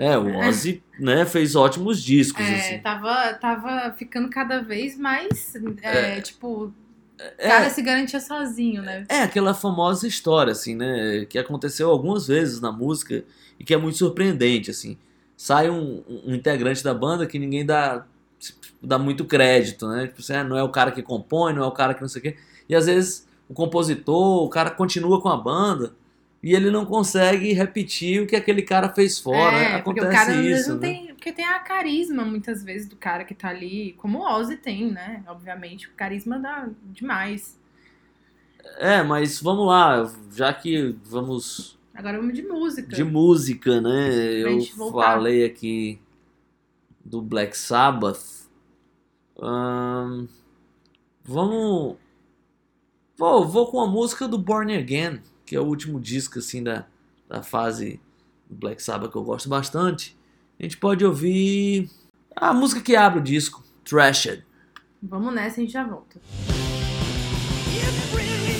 É, o Ozzy, né, fez ótimos discos, é, assim. tava, tava ficando cada vez mais, é, tipo, O cara se garantia sozinho, né? É aquela famosa história, assim, né? Que aconteceu algumas vezes na música e que é muito surpreendente, assim. Sai um, um integrante da banda que ninguém dá, dá muito crédito, né? Tipo assim, ah, não é o cara que compõe, não é o cara que não sei o quê. E às vezes o compositor, o cara continua com a banda e ele não consegue repetir o que aquele cara fez fora. é, porque Acontece o cara às vezes isso, não né? tem. Porque tem a carisma, muitas vezes, do cara que tá ali, como o Ozzy tem, né? Obviamente, o carisma dá demais. É, mas vamos lá, já que vamos Agora vamos de música. de música, né? Eu falei aqui do Black Sabbath. Vamos. Vou, vou com a música do Born Again, que é o último disco assim da, da fase do Black Sabbath que eu gosto bastante. A gente pode ouvir a música que abre o disco, Trashed. Vamos nessa e a gente já volta. It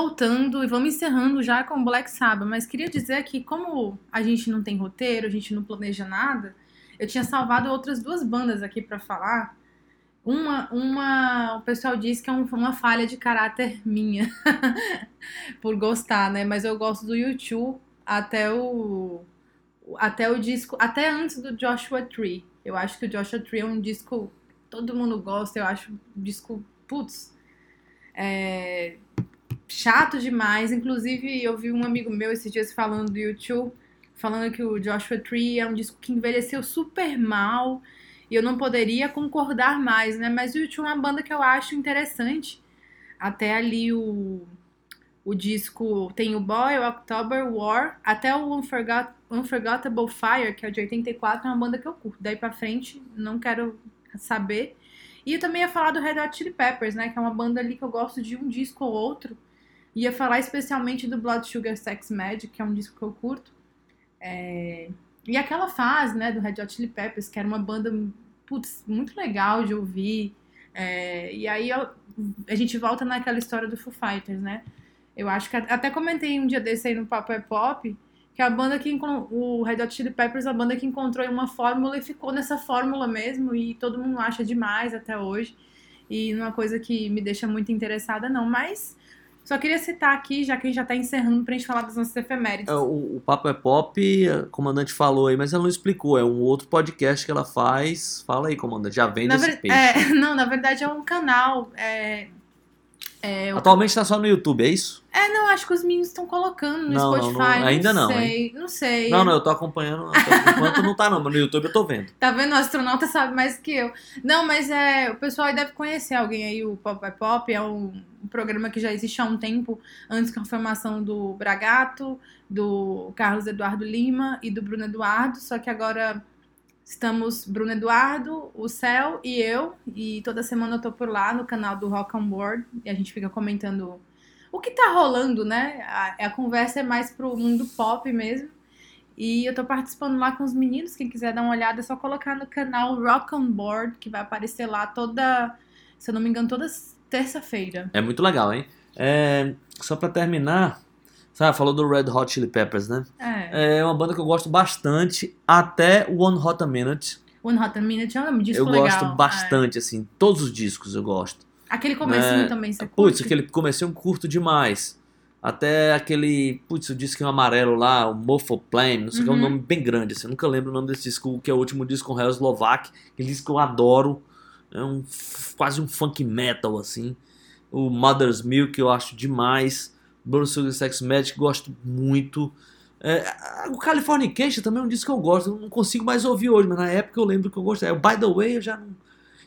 Voltando e vamos encerrando já com Black Sabbath, mas queria dizer que como a gente não tem roteiro, a gente não planeja nada, eu tinha salvado outras duas bandas aqui pra falar. Uma, uma, o pessoal diz que é um- uma falha de caráter minha, por gostar, né? Mas eu gosto do YouTube até o até o disco, até antes do Joshua Tree. Eu acho que o Joshua Tree é um disco todo mundo gosta, eu acho um disco, putz, é, chato demais. Inclusive, eu vi um amigo meu esses dias falando do YouTube, falando que o Joshua Tree é um disco que envelheceu super mal. E eu não poderia concordar mais, né? Mas o YouTube é uma banda que eu acho interessante. Até ali o, o disco tem o Boy, o October War, até o Unforgot, Unforgettable Fire, que é de 84, é uma banda que eu curto. Daí pra frente, não quero saber. E eu também ia falar do Red Hot Chili Peppers, né? Que é uma banda ali que eu gosto de um disco ou outro. Ia falar especialmente do Blood Sugar Sex Magic, que é um disco que eu curto. É, E aquela fase, né, do Red Hot Chili Peppers, que era uma banda, putz, muito legal de ouvir. É, E aí eu- a gente volta naquela história do Foo Fighters, né? Eu acho que até comentei um dia desse aí no Papo é Pop, que a banda que o Red Hot Chili Peppers a banda que encontrou uma fórmula e ficou nessa fórmula mesmo e todo mundo acha demais até hoje. E não é uma coisa que me deixa muito interessada não, mas só queria citar aqui, já que a gente já tá encerrando pra gente falar das nossas efemérides. É, O, o Papo é Pop, a comandante falou aí, mas ela não explicou. É um outro podcast que ela faz. Fala aí, comandante, já vende Na esse ver- peixe. é, não, na verdade é um canal. É, é, Atualmente tá só no YouTube, é isso? é, não, acho que os meninos estão colocando no Não, não, Spotify. não, ainda não, sei, Não sei. Não, não, eu tô acompanhando. Por enquanto não tá, não, mas no YouTube eu tô vendo. Tá vendo? O astronauta sabe mais que eu. Não, mas é, o pessoal aí deve conhecer alguém aí, o Pop by Pop. É um, um programa que já existe há um tempo, antes com a formação do Bragato, do Carlos Eduardo Lima e do Bruno Eduardo. Só que agora estamos Bruno Eduardo, o Céu e eu. E toda semana eu tô por lá no canal do Rock on Board. E a gente fica comentando o que tá rolando, né? A, a conversa é mais pro mundo pop mesmo. E eu tô participando lá com os meninos. Quem quiser dar uma olhada, é só colocar no canal Rock on Board, que vai aparecer lá toda, se eu não me engano, toda terça-feira. É muito legal, hein? É, só pra terminar, sabe, falou do Red Hot Chili Peppers, né? É. É uma banda que eu gosto bastante, até o One Hot a Minute. One Hot a Minute é um disco eu legal. gosto é. bastante, assim, todos os discos eu gosto. Aquele comecinho Né? também, você Putz, curte? aquele comecei um curto demais. Até aquele, putz, o disco amarelo lá, o Mofo Plane, não sei o que, é um Uhum. nome bem grande, assim, eu nunca lembro o nome desse disco, que é o último disco com Hell Slovak, aquele disco que eu adoro, é um, quase um funk metal, assim. O Mother's Milk eu acho demais, Blood Sugar Sex Magic gosto muito. É, o Californication também é um disco que eu gosto, eu não consigo mais ouvir hoje, mas na época eu lembro que eu gostei. O By The Way eu já não...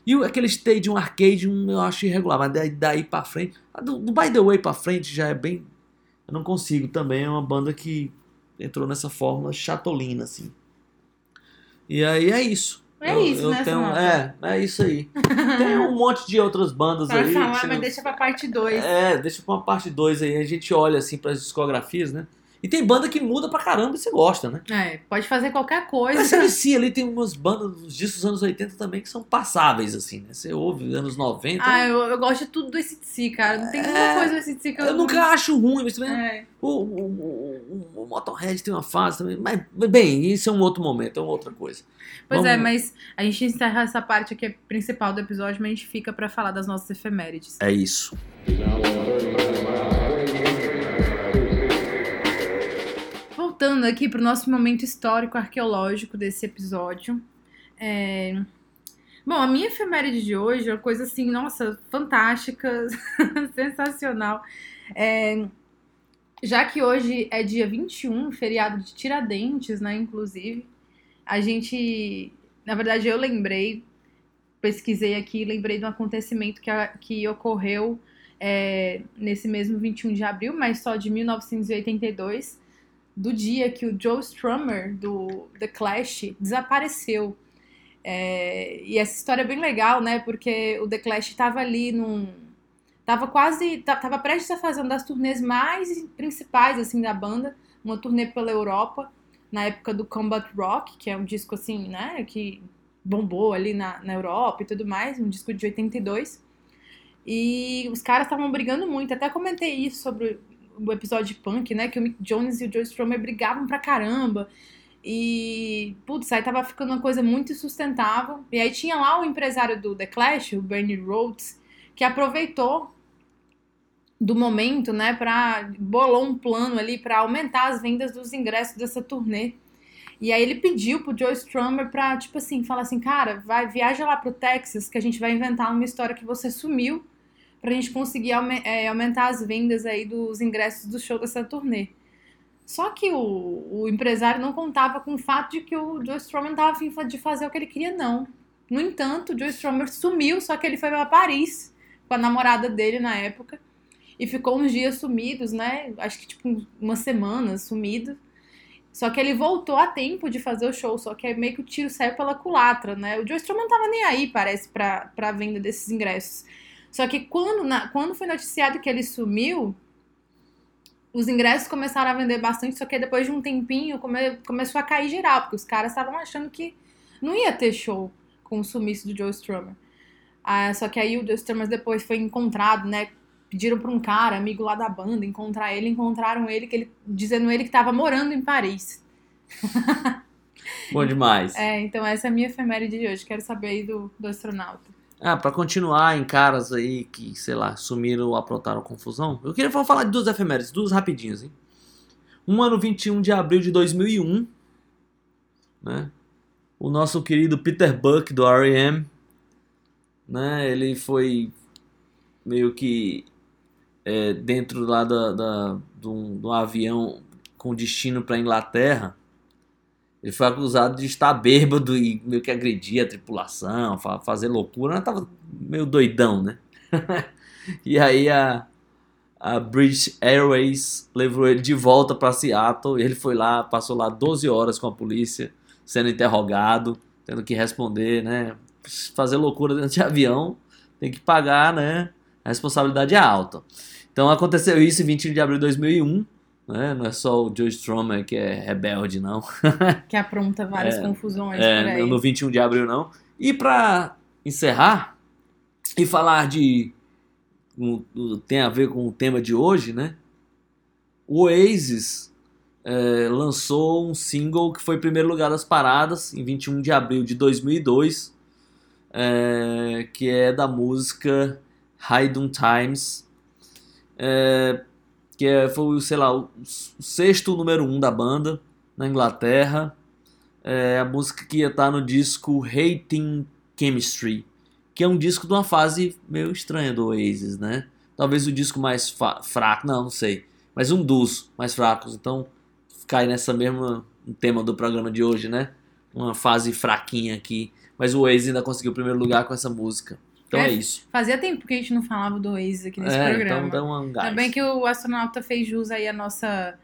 E aquele Stadium Arcade eu acho irregular, mas daí, daí pra frente... Do, do By The Way pra frente já é bem eu não consigo também. É uma banda que entrou nessa fórmula chatolina, assim. E aí é isso. É Eu- isso, eu né, tenho-? É, é isso aí. Tem um monte de outras bandas Pra aí. falar, mas não- deixa pra parte 2. É, deixa pra uma parte 2 aí. A gente olha assim pras discografias, né? E tem banda que muda pra caramba e você gosta, né? É, pode fazer qualquer Mas coisa. você inicia ali, tem umas bandas dos discos dos anos 80 também que são passáveis, assim, né? Você ouve anos 90. Ah, eu, eu gosto de tudo do ACDC, cara. Não tem É. nenhuma coisa do ACDC que eu... eu nunca acho ruim, mas também É. o, o, o, o- o Motorhead tem uma fase também. Mas, bem, isso é um outro momento, é uma outra coisa. Pois Vamos- é, mas a gente encerra essa parte aqui principal do episódio, mas a gente fica pra falar das nossas efemérides. É isso. Voltando aqui pro nosso momento histórico arqueológico desse episódio. É... Bom, a minha efeméride de hoje é uma coisa assim, nossa, fantástica, sensacional. É, Já que hoje é dia 21, feriado de Tiradentes, né, inclusive, a gente, na verdade eu lembrei, pesquisei aqui, lembrei de um acontecimento que, que ocorreu é, nesse mesmo 21 de abril, mas só de 1982, do dia que o Joe Strummer, do The Clash, desapareceu. É, e essa história é bem legal, né? Porque o The Clash estava ali num. Tava quase. ta- Tava prestes a fazer uma das turnês mais principais, assim, da banda. Uma turnê pela Europa, na época do Combat Rock, que é um disco, assim, né? Que bombou ali na, na Europa e tudo mais. Um disco de 82. E os caras estavam brigando muito. Até comentei isso sobre o episódio de punk, né? Que o Mick Jones e o Joe Strummer brigavam pra caramba. E, putz, aí tava ficando uma coisa muito insustentável. E aí tinha lá o empresário do The Clash, o Bernie Rhodes, que aproveitou do momento, né, pra bolou um plano ali pra aumentar as vendas dos ingressos dessa turnê. E aí ele pediu pro Joe Strummer pra, tipo assim, falar assim, cara, vai, viaja lá pro Texas que a gente vai inventar uma história que você sumiu pra gente conseguir é, aumentar as vendas aí dos ingressos do show dessa turnê. Só que o, o empresário não contava com o fato de que o Joe Strummer não estava afim de fazer o que ele queria, não. No entanto, o Joe Strummer sumiu, só que ele foi para Paris com a namorada dele na época e ficou uns dias sumidos, né? Acho que tipo uma semana sumido. Só que ele voltou a tempo de fazer o show, só que meio que o tiro saiu pela culatra, né? O Joe Strummer não tava nem aí, parece, pra, pra venda desses ingressos. Só que quando, na- quando foi noticiado que ele sumiu, os ingressos começaram a vender bastante, só que depois de um tempinho come- começou a cair geral, porque os caras estavam achando que não ia ter show com o sumiço do Joe Strummer. Ah, só que aí o Joe Strummer depois foi encontrado, né? Pediram pra um cara, amigo lá da banda, encontrar ele, encontraram ele, que ele dizendo ele que tava morando em Paris. Bom demais. É, então essa é a minha efeméride de hoje. Quero saber aí do, do astronauta. Ah, pra continuar em caras aí que, sei lá, sumiram ou aprontaram confusão, eu queria fa- falar de duas efemérides, duas rapidinhas, hein? Uma no 21 de abril de 2001, né? O nosso querido Peter Buck do R.E.M., né? Ele foi meio que é, dentro lá da, da, de, um, de um avião com destino pra Inglaterra. Ele foi acusado de estar bêbado e meio que agredir a tripulação, fa- fazer loucura. Ele tava meio doidão, né? e aí a, a British Airways levou ele de volta para Seattle. E ele foi lá, passou lá 12 horas com a polícia, sendo interrogado, tendo que responder, né? Fazer loucura dentro de avião, tem que pagar, né? A responsabilidade é alta. Então aconteceu isso em 21 de abril de 2001. Né? Não é só o Joe Strummer que é rebelde, não. Que apronta várias É, confusões por É, aí. no 21 de abril não. E pra encerrar e falar de um, tem a ver com o tema de hoje, né? O Oasis é, lançou um single que foi em primeiro lugar das paradas em 21 de abril de 2002, é, que é da música Haydn Times, é, que é, foi, sei lá, o, sexto número um da banda na Inglaterra. É a música que ia estar no disco Hating Chemistry, que é um disco de uma fase meio estranha do Oasis, né? Talvez o disco mais fraco, não, não sei, mas um dos mais fracos. Então cai nessa mesma tema do programa de hoje, né? Uma fase fraquinha aqui, mas o Oasis ainda conseguiu o primeiro lugar com essa música. Então é É, isso. Fazia tempo que a gente não falava do Oasis aqui nesse É, programa. então dá um gás. Bem que o astronauta fez jus aí a nossa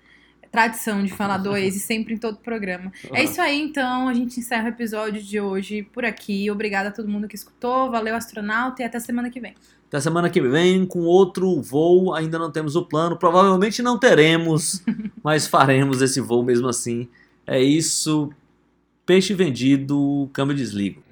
tradição de falar do Oasis sempre em todo programa. É isso aí, então. A gente encerra o episódio de hoje por aqui. Obrigada a todo mundo que escutou. Valeu, astronauta, e até semana que vem. Até semana que vem com outro voo. Ainda não temos o plano. Provavelmente não teremos, mas faremos esse voo mesmo assim. É isso. Peixe vendido, câmbio desligo.